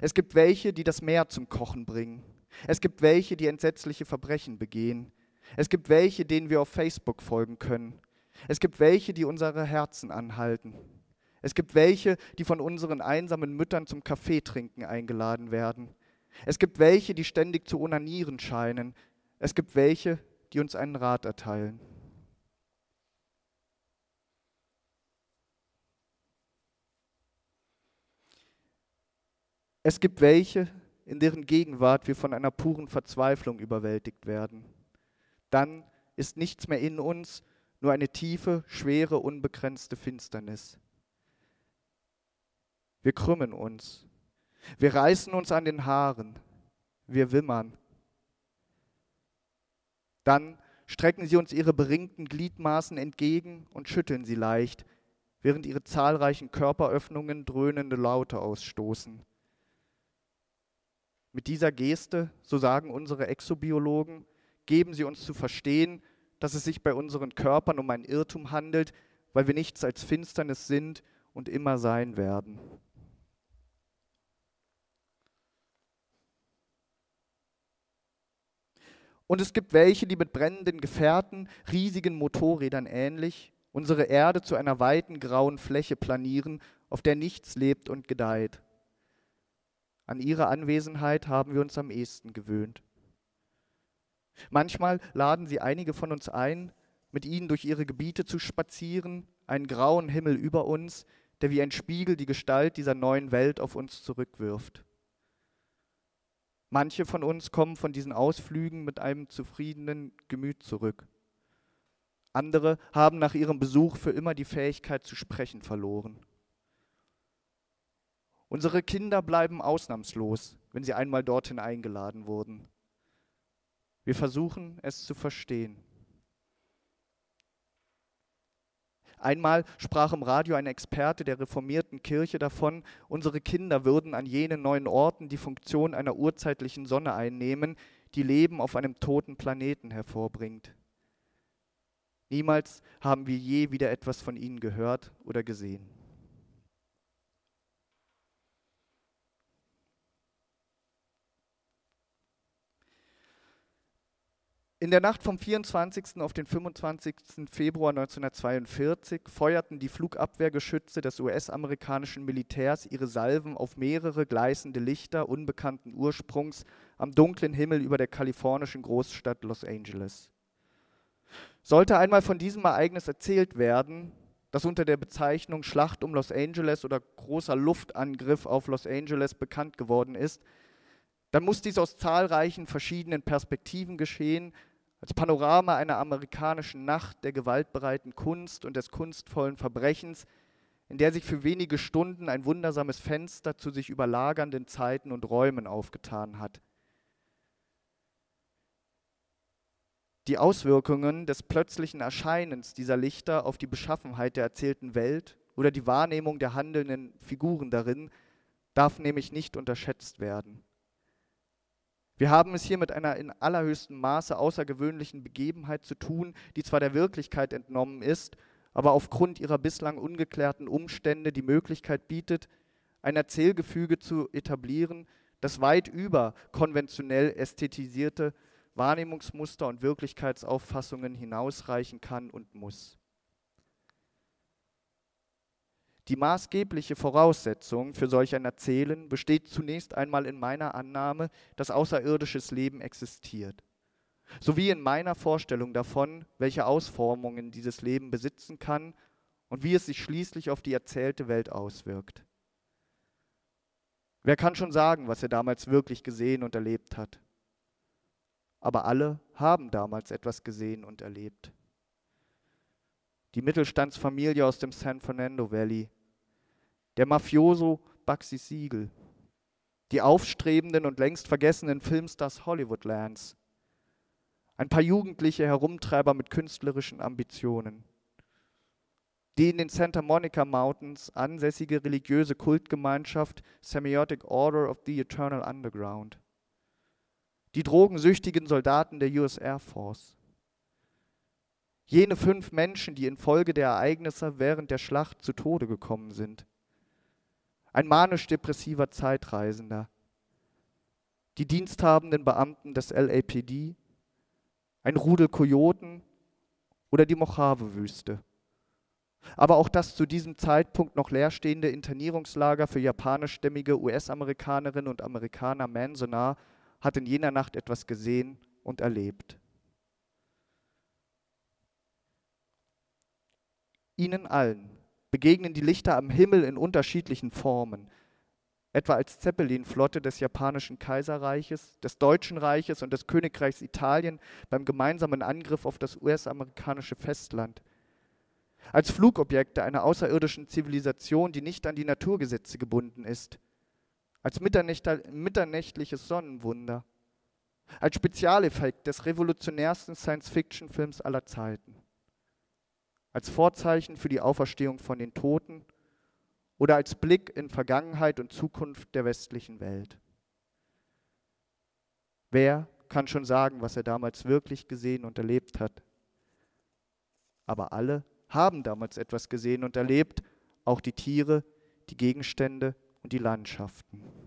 Es gibt welche, die das Meer zum Kochen bringen. Es gibt welche, die entsetzliche Verbrechen begehen. Es gibt welche, denen wir auf Facebook folgen können. Es gibt welche, die unsere Herzen anhalten. Es gibt welche, die von unseren einsamen Müttern zum Kaffeetrinken eingeladen werden. Es gibt welche, die ständig zu onanieren scheinen. Es gibt welche, die uns einen Rat erteilen. Es gibt welche, in deren Gegenwart wir von einer puren Verzweiflung überwältigt werden. Dann ist nichts mehr in uns, nur eine tiefe, schwere, unbegrenzte Finsternis. Wir krümmen uns, wir reißen uns an den Haaren, wir wimmern, dann strecken sie uns ihre beringten Gliedmaßen entgegen und schütteln sie leicht, während ihre zahlreichen Körperöffnungen dröhnende Laute ausstoßen. Mit dieser Geste, so sagen unsere Exobiologen, geben sie uns zu verstehen, dass es sich bei unseren Körpern um ein Irrtum handelt, weil wir nichts als Finsternis sind und immer sein werden. Und es gibt welche, die mit brennenden Gefährten, riesigen Motorrädern ähnlich, unsere Erde zu einer weiten grauen Fläche planieren, auf der nichts lebt und gedeiht. An ihre Anwesenheit haben wir uns am ehesten gewöhnt. Manchmal laden sie einige von uns ein, mit ihnen durch ihre Gebiete zu spazieren, einen grauen Himmel über uns, der wie ein Spiegel die Gestalt dieser neuen Welt auf uns zurückwirft. Manche von uns kommen von diesen Ausflügen mit einem zufriedenen Gemüt zurück. Andere haben nach ihrem Besuch für immer die Fähigkeit zu sprechen verloren. Unsere Kinder bleiben ausnahmslos, wenn sie einmal dorthin eingeladen wurden. Wir versuchen es zu verstehen. Einmal sprach im Radio ein Experte der reformierten Kirche davon, unsere Kinder würden an jenen neuen Orten die Funktion einer urzeitlichen Sonne einnehmen, die Leben auf einem toten Planeten hervorbringt. Niemals haben wir je wieder etwas von ihnen gehört oder gesehen. In der Nacht vom 24. auf den 25. Februar 1942 feuerten die Flugabwehrgeschütze des US-amerikanischen Militärs ihre Salven auf mehrere gleißende Lichter unbekannten Ursprungs am dunklen Himmel über der kalifornischen Großstadt Los Angeles. Sollte einmal von diesem Ereignis erzählt werden, das unter der Bezeichnung Schlacht um Los Angeles oder großer Luftangriff auf Los Angeles bekannt geworden ist, dann muss dies aus zahlreichen verschiedenen Perspektiven geschehen, als Panorama einer amerikanischen Nacht der gewaltbereiten Kunst und des kunstvollen Verbrechens, in der sich für wenige Stunden ein wundersames Fenster zu sich überlagernden Zeiten und Räumen aufgetan hat. Die Auswirkungen des plötzlichen Erscheinens dieser Lichter auf die Beschaffenheit der erzählten Welt oder die Wahrnehmung der handelnden Figuren darin darf nämlich nicht unterschätzt werden. Wir haben es hier mit einer in allerhöchstem Maße außergewöhnlichen Begebenheit zu tun, die zwar der Wirklichkeit entnommen ist, aber aufgrund ihrer bislang ungeklärten Umstände die Möglichkeit bietet, ein Erzählgefüge zu etablieren, das weit über konventionell ästhetisierte Wahrnehmungsmuster und Wirklichkeitsauffassungen hinausreichen kann und muss. Die maßgebliche Voraussetzung für solch ein Erzählen besteht zunächst einmal in meiner Annahme, dass außerirdisches Leben existiert, sowie in meiner Vorstellung davon, welche Ausformungen dieses Leben besitzen kann und wie es sich schließlich auf die erzählte Welt auswirkt. Wer kann schon sagen, was er damals wirklich gesehen und erlebt hat? Aber alle haben damals etwas gesehen und erlebt. Die Mittelstandsfamilie aus dem San Fernando Valley, der Mafioso Bugsy Siegel, die aufstrebenden und längst vergessenen Filmstars Hollywoodlands, ein paar jugendliche Herumtreiber mit künstlerischen Ambitionen, die in den Santa Monica Mountains ansässige religiöse Kultgemeinschaft Semiotic Order of the Eternal Underground, die drogensüchtigen Soldaten der US Air Force, jene fünf Menschen, die infolge der Ereignisse während der Schlacht zu Tode gekommen sind, ein manisch-depressiver Zeitreisender, die diensthabenden Beamten des LAPD, ein Rudel Kojoten oder die Mojave-Wüste. Aber auch das zu diesem Zeitpunkt noch leerstehende Internierungslager für japanischstämmige US-Amerikanerinnen und Amerikaner Manzanar hat in jener Nacht etwas gesehen und erlebt. Ihnen allen begegnen die Lichter am Himmel in unterschiedlichen Formen, etwa als Zeppelin-Flotte des japanischen Kaiserreiches, des Deutschen Reiches und des Königreichs Italien beim gemeinsamen Angriff auf das US-amerikanische Festland, als Flugobjekte einer außerirdischen Zivilisation, die nicht an die Naturgesetze gebunden ist, als mitternächtliches Sonnenwunder, als Spezialeffekt des revolutionärsten Science-Fiction-Films aller Zeiten als Vorzeichen für die Auferstehung von den Toten oder als Blick in Vergangenheit und Zukunft der westlichen Welt. Wer kann schon sagen, was er damals wirklich gesehen und erlebt hat? Aber alle haben damals etwas gesehen und erlebt, auch die Tiere, die Gegenstände und die Landschaften.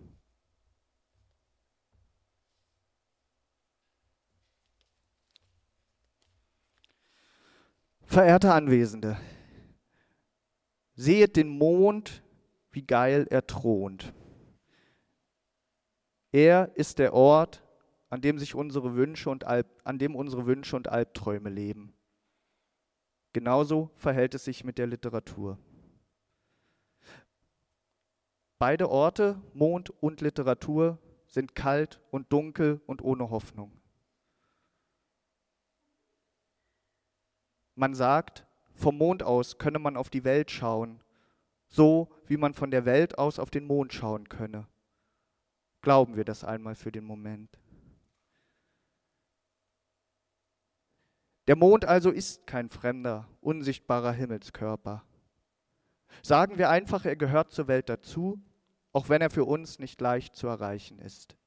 Verehrte Anwesende, sehet den Mond, wie geil er thront. Er ist der Ort, an dem sich unsere Wünsche und Alb, an dem unsere Wünsche und Albträume leben. Genauso verhält es sich mit der Literatur. Beide Orte, Mond und Literatur, sind kalt und dunkel und ohne Hoffnung. Man sagt, vom Mond aus könne man auf die Welt schauen so wie man von der Welt aus auf den Mond schauen könne. Glauben wir das einmal für den Moment. Der Mond also ist kein fremder, unsichtbarer Himmelskörper. Sagen wir einfach, er gehört zur Welt dazu, auch wenn er für uns nicht leicht zu erreichen ist.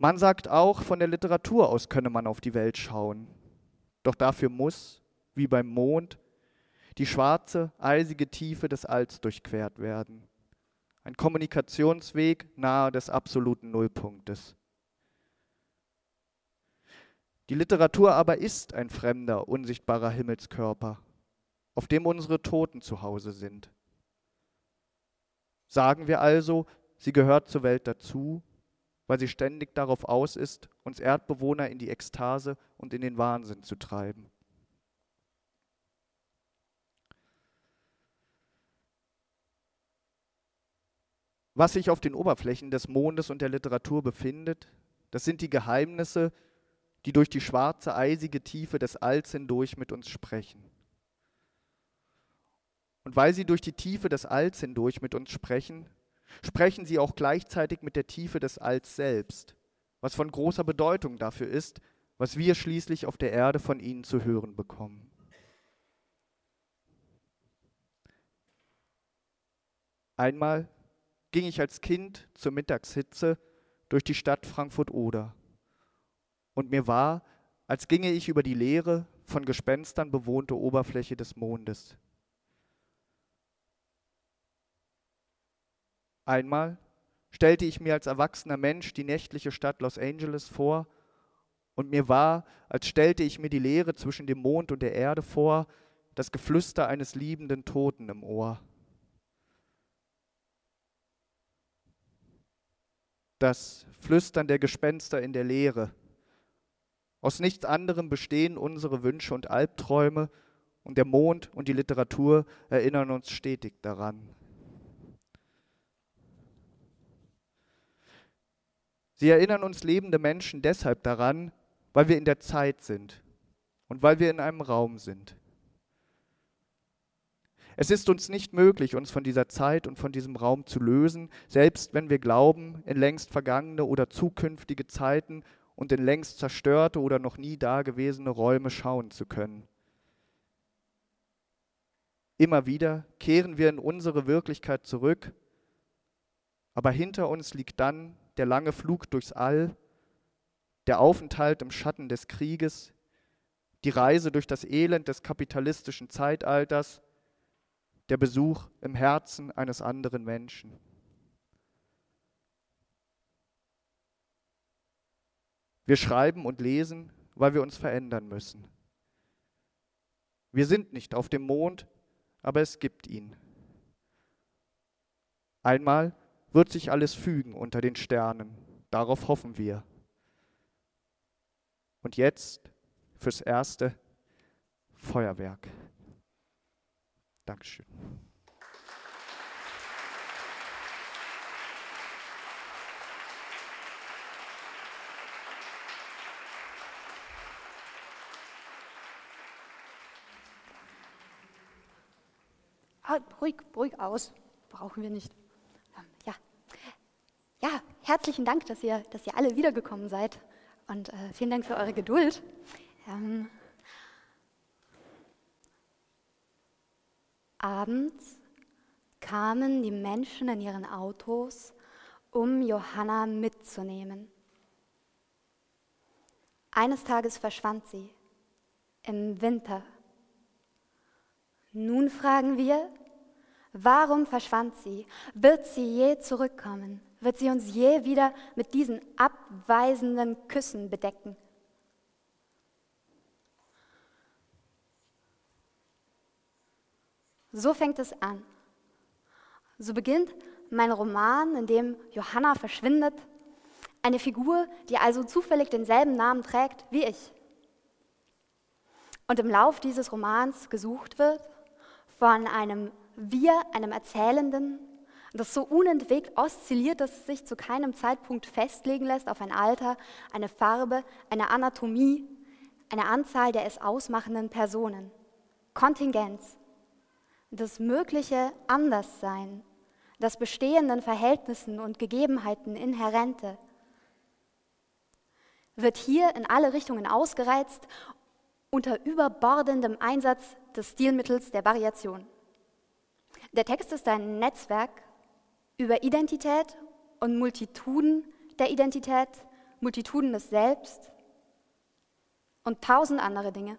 Man sagt auch, von der Literatur aus könne man auf die Welt schauen. Doch dafür muss, wie beim Mond, die schwarze, eisige Tiefe des Alls durchquert werden. Ein Kommunikationsweg nahe des absoluten Nullpunktes. Die Literatur aber ist ein fremder, unsichtbarer Himmelskörper, auf dem unsere Toten zu Hause sind. Sagen wir also, sie gehört zur Welt dazu, weil sie ständig darauf aus ist, uns Erdbewohner in die Ekstase und in den Wahnsinn zu treiben. Was sich auf den Oberflächen des Mondes und der Literatur befindet, das sind die Geheimnisse, die durch die schwarze, eisige Tiefe des Alls hindurch mit uns sprechen. Und weil sie durch die Tiefe des Alls hindurch mit uns sprechen, sprechen sie auch gleichzeitig mit der Tiefe des Alls selbst, was von großer Bedeutung dafür ist, was wir schließlich auf der Erde von ihnen zu hören bekommen. Einmal ging ich als Kind zur Mittagshitze durch die Stadt Frankfurt-Oder. Und mir war, als ginge ich über die leere, von Gespenstern bewohnte Oberfläche des Mondes. Einmal stellte ich mir als erwachsener Mensch die nächtliche Stadt Los Angeles vor, und mir war, als stellte ich mir die Leere zwischen dem Mond und der Erde vor, das Geflüster eines liebenden Toten im Ohr. das Flüstern der Gespenster in der Leere. Aus nichts anderem bestehen unsere Wünsche und Albträume, und der Mond und die Literatur erinnern uns stetig daran. Sie erinnern uns lebende Menschen deshalb daran, weil wir in der Zeit sind und weil wir in einem Raum sind. Es ist uns nicht möglich, uns von dieser Zeit und von diesem Raum zu lösen, selbst wenn wir glauben, in längst vergangene oder zukünftige Zeiten und in längst zerstörte oder noch nie dagewesene Räume schauen zu können. Immer wieder kehren wir in unsere Wirklichkeit zurück, aber hinter uns liegt dann der lange Flug durchs All, der Aufenthalt im Schatten des Krieges, die Reise durch das Elend des kapitalistischen Zeitalters, der Besuch im Herzen eines anderen Menschen. Wir schreiben und lesen, weil wir uns verändern müssen. Wir sind nicht auf dem Mond, aber es gibt ihn. Einmal wird sich alles fügen unter den Sternen, darauf hoffen wir. Und jetzt fürs Erste Feuerwerk. Dankeschön. Ah, ruhig, ruhig aus. Brauchen wir nicht. Herzlichen Dank, dass ihr, dass ihr alle wiedergekommen seid. Und äh, vielen Dank für eure Geduld. Ähm, Abends kamen die Menschen in ihren Autos, um Johanna mitzunehmen. Eines Tages verschwand sie, im Winter. Nun fragen wir, warum verschwand sie? Wird sie je zurückkommen? Wird sie uns je wieder mit diesen abweisenden Küssen bedecken? So fängt es an. So beginnt mein Roman, in dem Johanna verschwindet, eine Figur, die also zufällig denselben Namen trägt wie ich. Und im Lauf dieses Romans gesucht wird von einem Wir, einem Erzählenden, das so unentwegt oszilliert, dass es sich zu keinem Zeitpunkt festlegen lässt auf ein Alter, eine Farbe, eine Anatomie, eine Anzahl der es ausmachenden Personen. Kontingenz, das mögliche Anderssein, das bestehenden Verhältnissen und Gegebenheiten inhärente, wird hier in alle Richtungen ausgereizt unter überbordendem Einsatz des Stilmittels der Variation. Der Text ist ein Netzwerk über Identität und Multituden der Identität, Multituden des Selbst und tausend andere Dinge,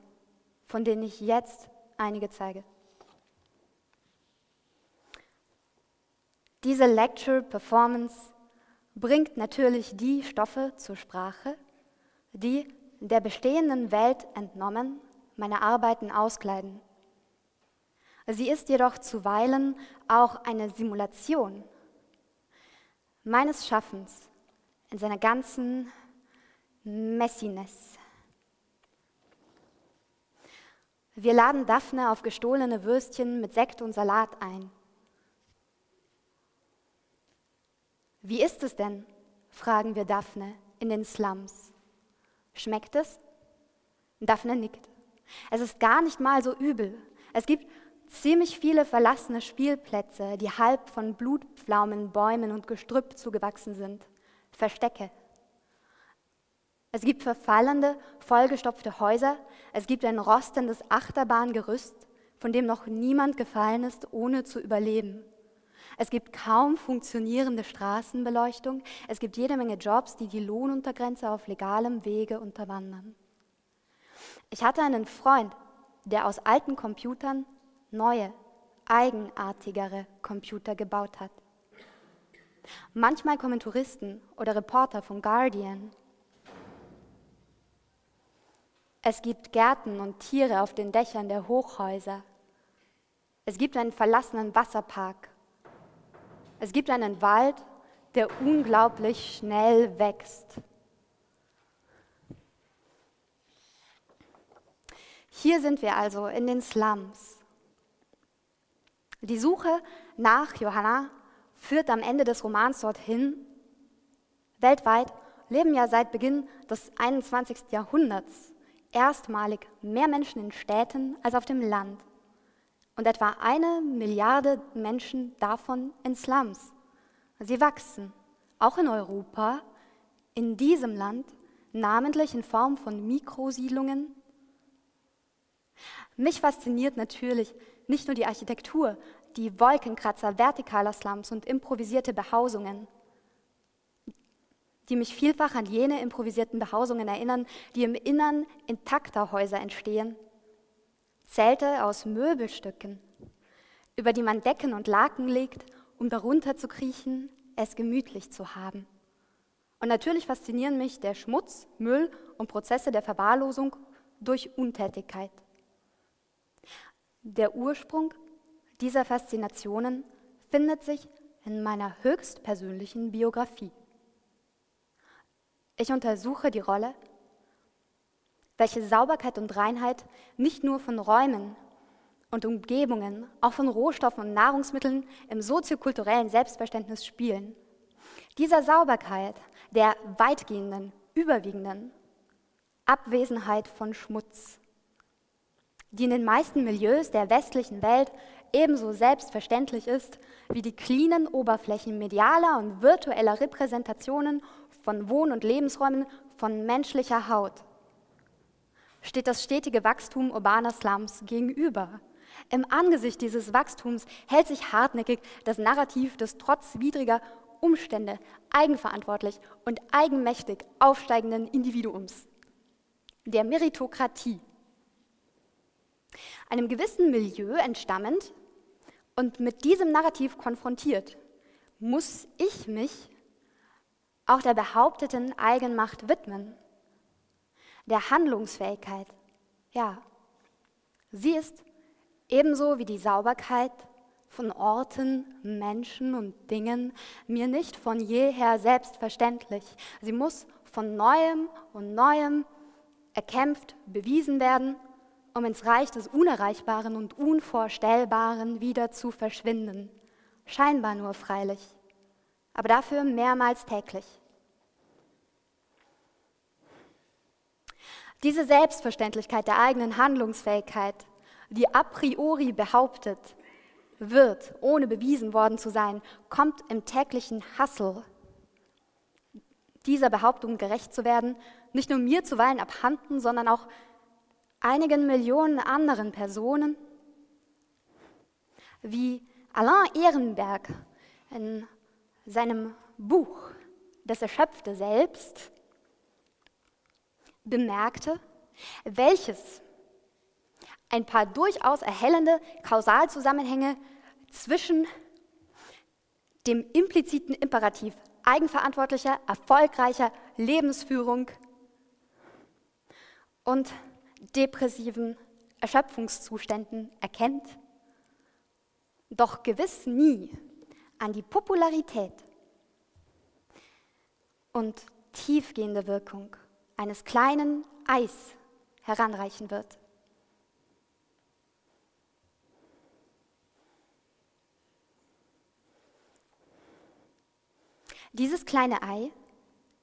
von denen ich jetzt einige zeige. Diese Lecture Performance bringt natürlich die Stoffe zur Sprache, die der bestehenden Welt entnommen meine Arbeiten auskleiden. Sie ist jedoch zuweilen auch eine Simulation meines Schaffens in seiner ganzen Messiness. Wir laden Daphne auf gestohlene Würstchen mit Sekt und Salat ein. Wie ist es denn? fragen wir Daphne in den Slums. Schmeckt es? Daphne nickt. Es ist gar nicht mal so übel. Es gibt ziemlich viele verlassene Spielplätze, die halb von Blutpflaumen, Bäumen und Gestrüpp zugewachsen sind. Verstecke. Es gibt verfallende, vollgestopfte Häuser. Es gibt ein rostendes Achterbahngerüst, von dem noch niemand gefallen ist, ohne zu überleben. Es gibt kaum funktionierende Straßenbeleuchtung. Es gibt jede Menge Jobs, die die Lohnuntergrenze auf legalem Wege unterwandern. Ich hatte einen Freund, der aus alten Computern neue, eigenartigere Computer gebaut hat. Manchmal kommen Touristen oder Reporter vom Guardian. Es gibt Gärten und Tiere auf den Dächern der Hochhäuser. Es gibt einen verlassenen Wasserpark es gibt einen Wald, der unglaublich schnell wächst. Hier sind wir also in den Slums. Die Suche nach Johanna führt am Ende des Romans dorthin. Weltweit leben ja seit Beginn des 21. Jahrhunderts erstmalig mehr Menschen in Städten als auf dem Land und etwa eine Milliarde Menschen davon in Slums. Sie wachsen, auch in Europa, in diesem Land, namentlich in Form von Mikrosiedlungen. Mich fasziniert natürlich nicht nur die Architektur, die Wolkenkratzer vertikaler Slums und improvisierte Behausungen, die mich vielfach an jene improvisierten Behausungen erinnern, die im Innern intakter Häuser entstehen Zelte aus Möbelstücken, über die man Decken und Laken legt, um darunter zu kriechen, es gemütlich zu haben. Und natürlich faszinieren mich der Schmutz, Müll und Prozesse der Verwahrlosung durch Untätigkeit. Der Ursprung dieser Faszinationen findet sich in meiner höchstpersönlichen Biografie. Ich untersuche die Rolle, welche Sauberkeit und Reinheit nicht nur von Räumen und Umgebungen, auch von Rohstoffen und Nahrungsmitteln im soziokulturellen Selbstverständnis spielen. Dieser Sauberkeit, der weitgehenden, überwiegenden Abwesenheit von Schmutz, die in den meisten Milieus der westlichen Welt ebenso selbstverständlich ist wie die cleanen Oberflächen medialer und virtueller Repräsentationen von Wohn- und Lebensräumen von menschlicher Haut steht das stetige Wachstum urbaner Slums gegenüber. Im Angesicht dieses Wachstums hält sich hartnäckig das Narrativ des trotz widriger Umstände eigenverantwortlich und eigenmächtig aufsteigenden Individuums, der Meritokratie. Einem gewissen Milieu entstammend und mit diesem Narrativ konfrontiert, muss ich mich auch der behaupteten Eigenmacht widmen der Handlungsfähigkeit. Ja, sie ist ebenso wie die Sauberkeit von Orten, Menschen und Dingen mir nicht von jeher selbstverständlich. Sie muss von neuem und neuem erkämpft, bewiesen werden, um ins Reich des Unerreichbaren und Unvorstellbaren wieder zu verschwinden. Scheinbar nur freilich, aber dafür mehrmals täglich. Diese Selbstverständlichkeit der eigenen Handlungsfähigkeit die a priori behauptet, wird, ohne bewiesen worden zu sein, kommt im täglichen Hassel dieser Behauptung gerecht zu werden, nicht nur mir zuweilen abhanden, sondern auch einigen Millionen anderen Personen, wie Alain Ehrenberg in seinem Buch Das Erschöpfte Selbst bemerkte, welches ein paar durchaus erhellende Kausalzusammenhänge zwischen dem impliziten Imperativ eigenverantwortlicher, erfolgreicher Lebensführung und depressiven Erschöpfungszuständen erkennt, doch gewiss nie an die Popularität und tiefgehende Wirkung eines kleinen Eis heranreichen wird. Dieses kleine Ei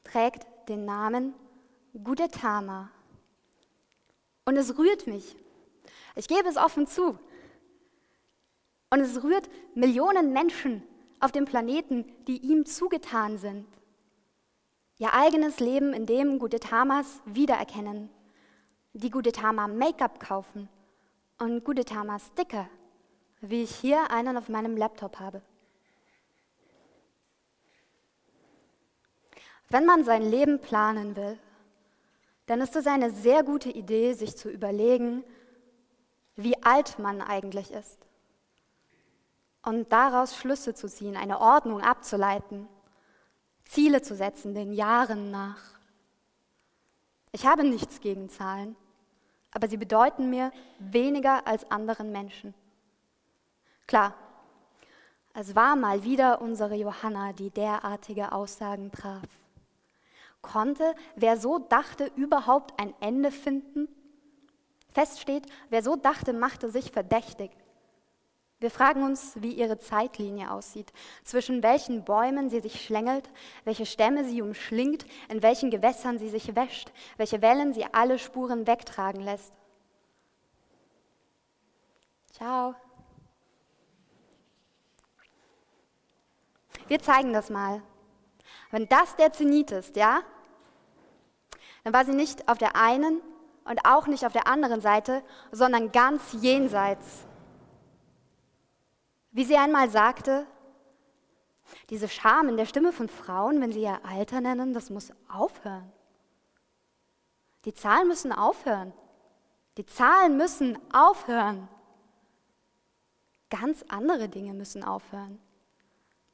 trägt den Namen Gudetama. Und es rührt mich. Ich gebe es offen zu. Und es rührt Millionen Menschen auf dem Planeten, die ihm zugetan sind. Ihr eigenes Leben in dem Gudetamas wiedererkennen, die Gudetama Make-up kaufen und Gudetama Sticker, wie ich hier einen auf meinem Laptop habe. Wenn man sein Leben planen will, dann ist es eine sehr gute Idee, sich zu überlegen, wie alt man eigentlich ist. Und daraus Schlüsse zu ziehen, eine Ordnung abzuleiten, Ziele zu setzen, den Jahren nach. Ich habe nichts gegen Zahlen, aber sie bedeuten mir weniger als anderen Menschen. Klar, es war mal wieder unsere Johanna, die derartige Aussagen traf. Konnte, wer so dachte, überhaupt ein Ende finden? Feststeht, wer so dachte, machte sich verdächtig. Wir fragen uns, wie ihre Zeitlinie aussieht, zwischen welchen Bäumen sie sich schlängelt, welche Stämme sie umschlingt, in welchen Gewässern sie sich wäscht, welche Wellen sie alle Spuren wegtragen lässt. Ciao. Wir zeigen das mal. Wenn das der Zenit ist, ja, dann war sie nicht auf der einen und auch nicht auf der anderen Seite, sondern ganz jenseits. Wie sie einmal sagte, diese Scham in der Stimme von Frauen, wenn sie ihr Alter nennen, das muss aufhören. Die Zahlen müssen aufhören. Die Zahlen müssen aufhören. Ganz andere Dinge müssen aufhören.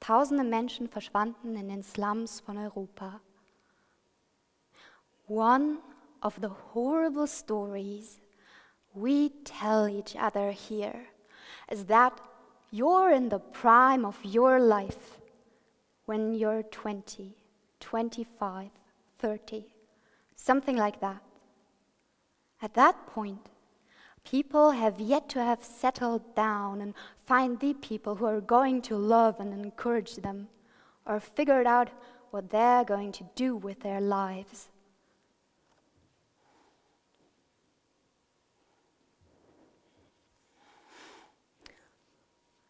Tausende Menschen verschwanden in den Slums von Europa. One of the horrible stories we tell each other here is that you're in the prime of your life when you're 20, 25, 30, something like that. At that point, people have yet to have settled down and find the people who are going to love and encourage them or figured out what they're going to do with their lives.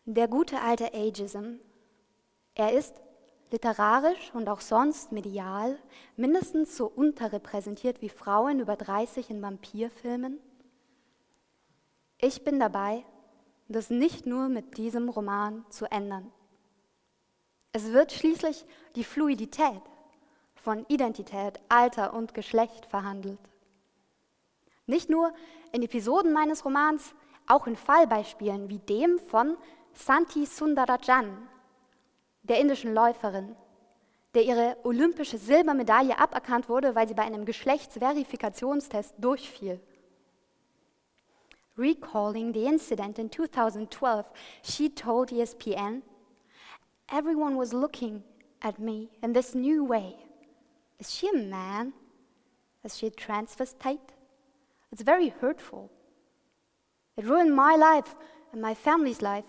Der gute alte Ageism, er ist literarisch und auch sonst medial mindestens so unterrepräsentiert wie Frauen über 30 in Vampirfilmen. Ich bin dabei, das nicht nur mit diesem Roman zu ändern. Es wird schließlich die Fluidität von Identität, Alter und Geschlecht verhandelt. Nicht nur in Episoden meines Romans, auch in Fallbeispielen wie dem von Santi Sundarajan, der indischen Läuferin, der ihre olympische Silbermedaille aberkannt wurde, weil sie bei einem Geschlechtsverifikationstest durchfiel. Recalling the incident in 2012, she told ESPN, Everyone was looking at me in this new way. Is she a man? Is she a transvestite? It's very hurtful. It ruined my life and my family's life.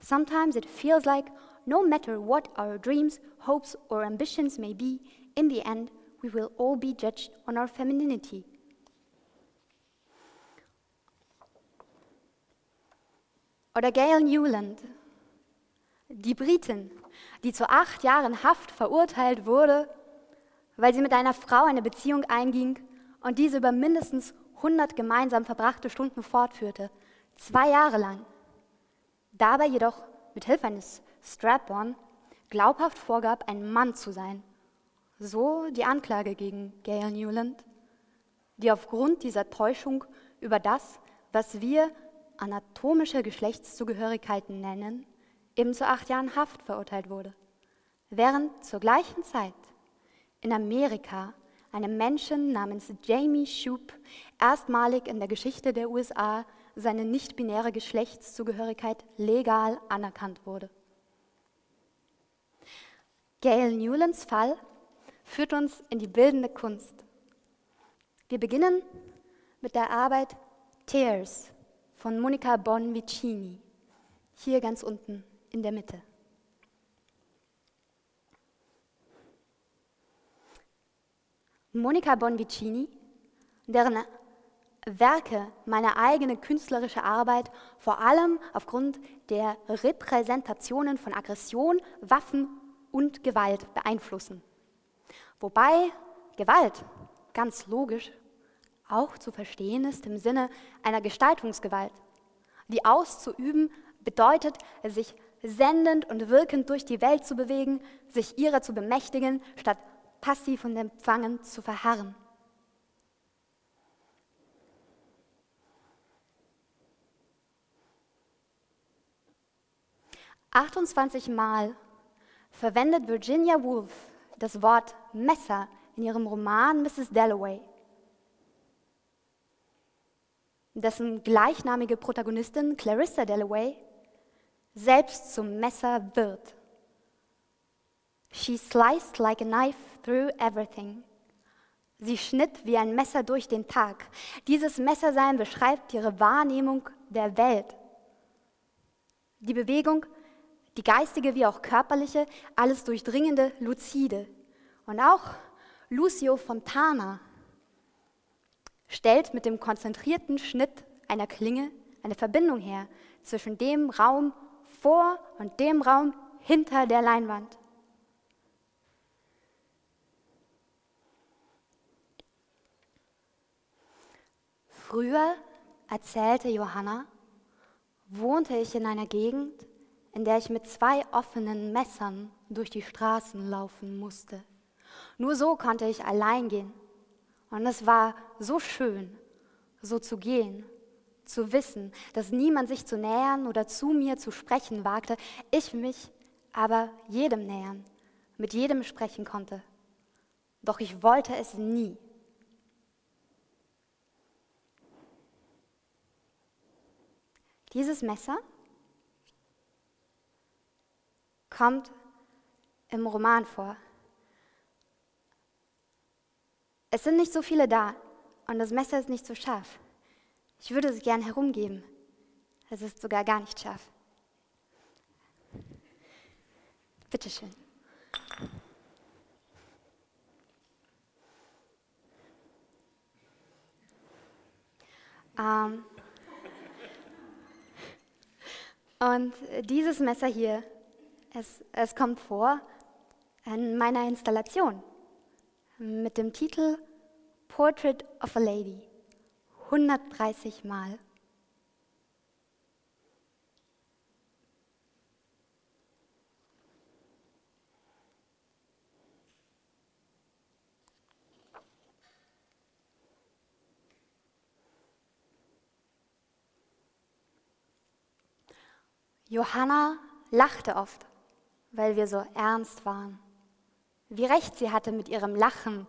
Sometimes it feels like no matter what our dreams, hopes, or ambitions may be, in the end, we will all be judged on our femininity. Oder Gail Newland, die Britin, die zu acht Jahren Haft verurteilt wurde, weil sie mit einer Frau eine Beziehung einging und diese über mindestens 100 gemeinsam verbrachte Stunden fortführte, zwei Jahre lang. Dabei jedoch mit Hilfe eines Strap-on glaubhaft vorgab, ein Mann zu sein. So die Anklage gegen Gail Newland, die aufgrund dieser Täuschung über das, was wir anatomische Geschlechtszugehörigkeiten nennen, eben zu acht Jahren Haft verurteilt wurde, während zur gleichen Zeit in Amerika einem Menschen namens Jamie Shoup erstmalig in der Geschichte der USA seine nicht-binäre Geschlechtszugehörigkeit legal anerkannt wurde. Gail Newlands Fall führt uns in die bildende Kunst. Wir beginnen mit der Arbeit Tears von Monica Bonvicini, hier ganz unten in der Mitte. Monica Bonvicini, deren Werke meine eigene künstlerische Arbeit vor allem aufgrund der Repräsentationen von Aggression, Waffen und Gewalt beeinflussen. Wobei Gewalt ganz logisch auch zu verstehen ist im Sinne einer Gestaltungsgewalt. Die auszuüben bedeutet, sich sendend und wirkend durch die Welt zu bewegen, sich ihrer zu bemächtigen, statt passiv und empfangen zu verharren. Achtundzwanzig Mal verwendet Virginia Woolf das Wort Messer in ihrem Roman Mrs. Dalloway, dessen gleichnamige Protagonistin Clarissa Dalloway selbst zum Messer wird. She sliced like a knife through everything. Sie schnitt wie ein Messer durch den Tag. Dieses Messersein beschreibt ihre Wahrnehmung der Welt. Die Bewegung, die geistige wie auch körperliche, alles durchdringende, luzide. Und auch Lucio Fontana stellt mit dem konzentrierten Schnitt einer Klinge eine Verbindung her zwischen dem Raum vor und dem Raum hinter der Leinwand. Früher, erzählte Johanna, wohnte ich in einer Gegend, in der ich mit zwei offenen Messern durch die Straßen laufen musste. Nur so konnte ich allein gehen. Und es war so schön, so zu gehen, zu wissen, dass niemand sich zu nähern oder zu mir zu sprechen wagte, ich mich aber jedem nähern, mit jedem sprechen konnte. Doch ich wollte es nie. Dieses Messer kommt im Roman vor. Es sind nicht so viele da und das Messer ist nicht so scharf. Ich würde es gern herumgeben. Es ist sogar gar nicht scharf. Bitteschön. Ähm, Und dieses Messer hier, es, es kommt vor in meiner Installation mit dem Titel Portrait of a Lady. 130 Mal. Johanna lachte oft, weil wir so ernst waren. Wie recht sie hatte mit ihrem Lachen.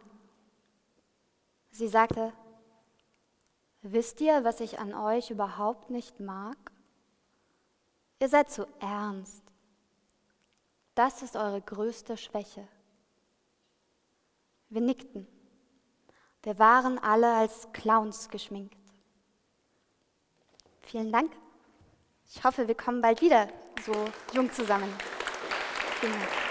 Sie sagte, wisst ihr, was ich an euch überhaupt nicht mag? Ihr seid zu ernst. Das ist eure größte Schwäche. Wir nickten. Wir waren alle als Clowns geschminkt. Vielen Dank. Ich hoffe, wir kommen bald wieder so jung zusammen. Vielen Dank.